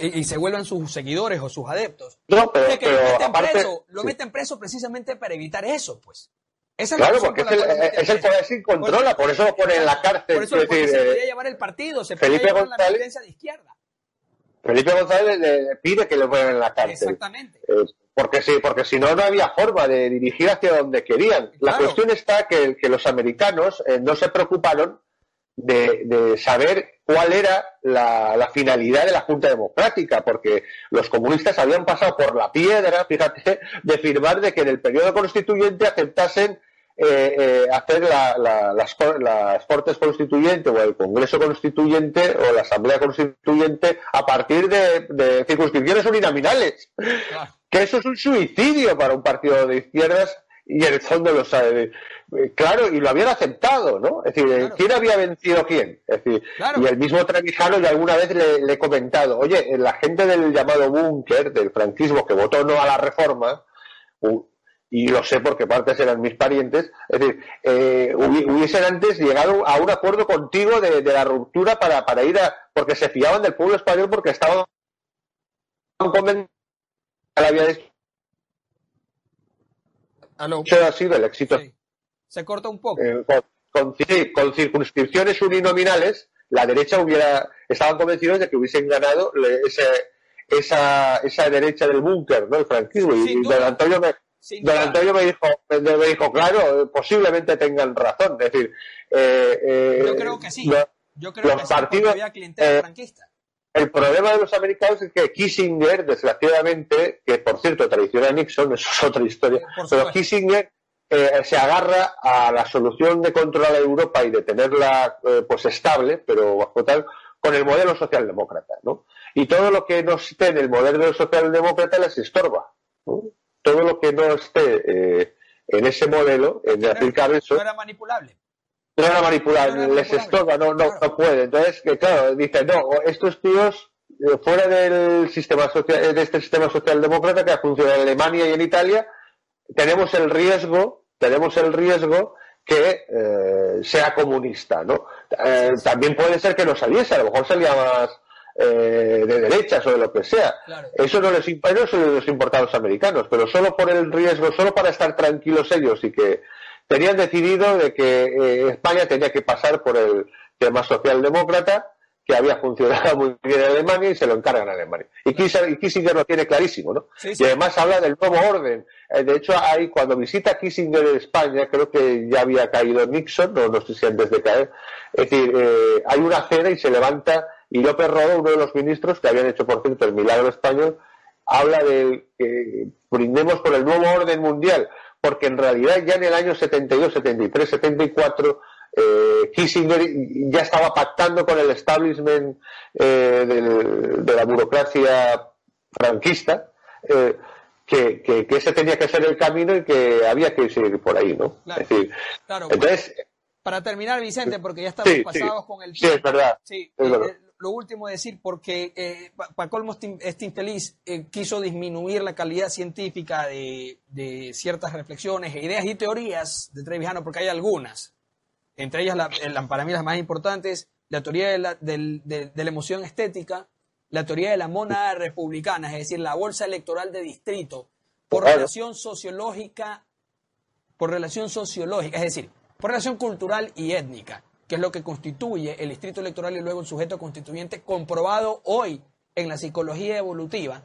y, se vuelvan sus seguidores o sus adeptos. No, pero, que lo, meten preso, lo meten preso precisamente para evitar eso, pues. Esa es claro, porque es el, es el, poder sin controla, por, eso lo pone en la cárcel. Por eso decir, se podía llevar el partido, se podía llevar la militancia de izquierda. Felipe González le pide que lo pongan en la cárcel. Exactamente. Porque sí, porque si no, no había forma de dirigir hacia donde querían. La cuestión está que, que los americanos eh, no se preocuparon de, saber cuál era la, finalidad de la Junta Democrática, porque los comunistas habían pasado por la piedra, fíjate, de firmar de que en el periodo constituyente aceptasen eh, eh, hacer las, las, Cortes Constituyentes o el Congreso Constituyente o la Asamblea Constituyente a partir de, circunscripciones uninominales que eso es un suicidio para un partido de izquierdas y el fondo lo sabe. Eh, claro, y lo habían aceptado, ¿no? Es decir, ¿quién había vencido quién? Es decir, y el mismo Trevijano ya alguna vez le, he comentado, oye, la gente del llamado búnker, del franquismo, que votó no a la reforma, y lo sé porque partes eran mis parientes, es decir, eh, hubiesen antes llegado a un acuerdo contigo de, la ruptura para, para ir a, porque se fiaban del pueblo español porque estaban convencidos ha sido el éxito. Se corta un poco. Eh, con, circunscripciones uninominales, la derecha hubiera, estaban convencidos de que hubiesen ganado esa, esa derecha del búnker, ¿no? El franquismo. y don Antonio me, don Antonio me dijo, me, dijo, claro, posiblemente tengan razón. Es decir, eh, eh, yo creo que sí. yo creo que partidos, había clientela franquista. El problema de los americanos es que Kissinger, desgraciadamente, que por cierto traiciona a Nixon, eso es otra historia, pero Kissinger eh, se agarra a la solución de controlar a Europa y de tenerla eh, pues estable, pero bajo tal, con el modelo socialdemócrata, ¿no? Y todo lo que no esté en el modelo socialdemócrata les estorba, Todo lo que no esté eh, en ese modelo, en aplicar eso... No era manipulable no era manipular, les estorba, no, no, no puede. Entonces, que claro, dice, no, estos tíos eh, fuera del sistema social, de este sistema socialdemócrata que ha funcionado en Alemania y en Italia, tenemos el riesgo, tenemos el riesgo que eh, sea comunista, ¿no? Eh, también puede ser que no saliese, a lo mejor salía más de derechas o de lo que sea. Eso no les, eso les importa a los americanos, pero solo por el riesgo, solo para estar tranquilos ellos y que tenían decidido de que eh, España tenía que pasar por el tema socialdemócrata que había funcionado muy bien en Alemania y se lo encargan a Alemania. Y Kissinger, lo tiene clarísimo, ¿no? Y además habla del nuevo orden. Eh, de hecho, hay, cuando visita Kissinger en España, creo que ya había caído Nixon, no, no sé si antes de caer, es decir, eh, hay una cena y se levanta Y López Rodo, uno de los ministros, que habían hecho, por cierto, el milagro español, habla de que brindemos por el nuevo orden mundial, porque en realidad ya en el año 72, 73, 74, Kissinger ya estaba pactando con el establishment eh, de la burocracia franquista eh, que, ese tenía que ser el camino y que había que seguir por ahí, ¿no? entonces... Para terminar, Vicente, porque ya estamos pasados con el Sí, es verdad. Sí, eh, lo último es decir, porque eh, para colmo este infeliz eh, quiso disminuir la calidad científica de, ciertas reflexiones, e ideas y teorías de Trevijano, porque hay algunas, entre ellas, la, para mí las más importantes, la teoría de la, de la emoción estética, la teoría de la monada republicana, es decir, la bolsa electoral de distrito, por relación sociológica, por relación sociológica, es decir, por relación cultural y étnica, que es lo que constituye el distrito electoral y luego el sujeto constituyente, comprobado hoy en la psicología evolutiva.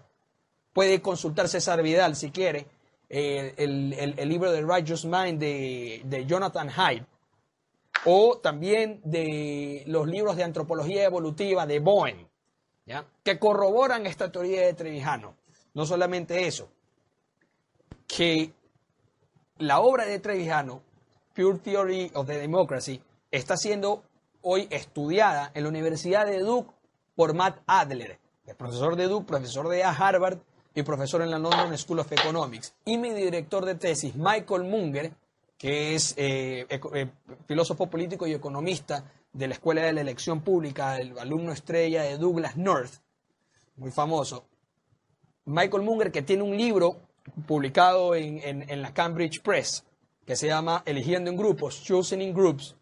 Puede consultar César Vidal si quiere, eh, el, libro de Righteous Mind de, de Jonathan Hyde, o también de los libros de antropología evolutiva de Boehm que corroboran esta teoría de Trevijano. No solamente eso, que la obra de Trevijano, Pure Theory of the Democracy, está siendo hoy estudiada en la Universidad de Duke por Matt Adler, el profesor de Duke, profesor de Harvard y profesor en la London School of Economics. Y mi director de tesis, Michael Munger, que es eh, eh, filósofo político y economista de la Escuela de la Elección Pública, el alumno estrella de Douglas North, muy famoso. Michael Munger, que tiene un libro publicado en, la Cambridge Press, que se llama Eligiendo en Grupos, Choosing in Groups,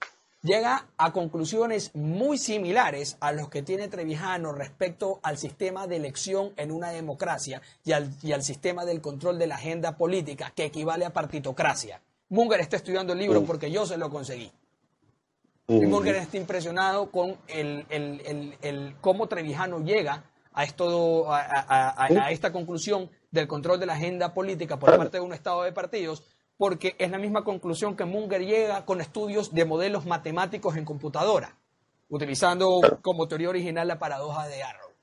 llega a conclusiones muy similares a los que tiene Trevijano respecto al sistema de elección en una democracia y al, y al sistema del control de la agenda política, que equivale a partitocracia. Munger está estudiando el libro porque yo se lo conseguí. Y Morgan está impresionado con el, el, el, cómo Trevijano llega a, esto, a, esta conclusión del control de la agenda política por parte de un Estado de partidos, porque es la misma conclusión que Munger llega con estudios de modelos matemáticos en computadora, utilizando como teoría original la paradoja de Arrow.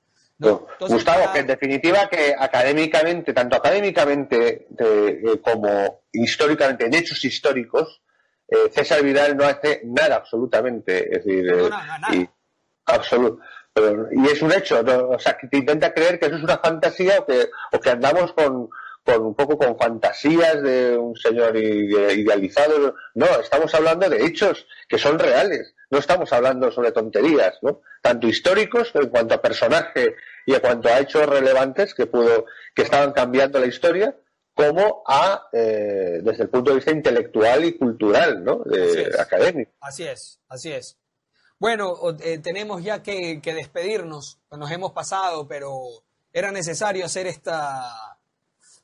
Gustavo, que en definitiva que académicamente, tanto académicamente eh, como históricamente, en hechos históricos, eh, César Vidal no hace nada absolutamente. Es decir, eh, y, y es un hecho, o sea, que te intenta creer que eso es una fantasía o que, o que andamos con, con un poco con fantasías de un señor idealizado. No, estamos hablando de hechos que son reales. No estamos hablando sobre tonterías, ¿no? Tanto históricos en cuanto a personaje y en cuanto a hechos relevantes que pudo, que estaban cambiando la historia, como a, eh, desde el punto de vista intelectual y cultural, ¿no? académico. Así es, así es. Bueno, eh, tenemos ya que, despedirnos, nos hemos pasado, pero era necesario hacer esta,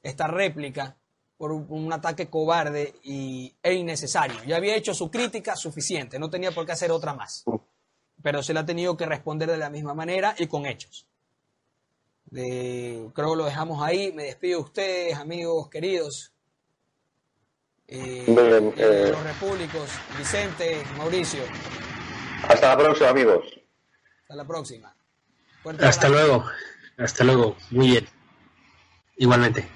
esta réplica por un, ataque cobarde y, e innecesario. Ya había hecho su crítica suficiente, no tenía por qué hacer otra más. Pero se le ha tenido que responder de la misma manera y con hechos creo que lo dejamos ahí. Me despido de ustedes, amigos queridos. Eh, eh, los repúblicos, Vicente, Mauricio. Hasta la próxima, amigos. Hasta la próxima. Hasta luego. Hasta luego. Muy bien. Igualmente.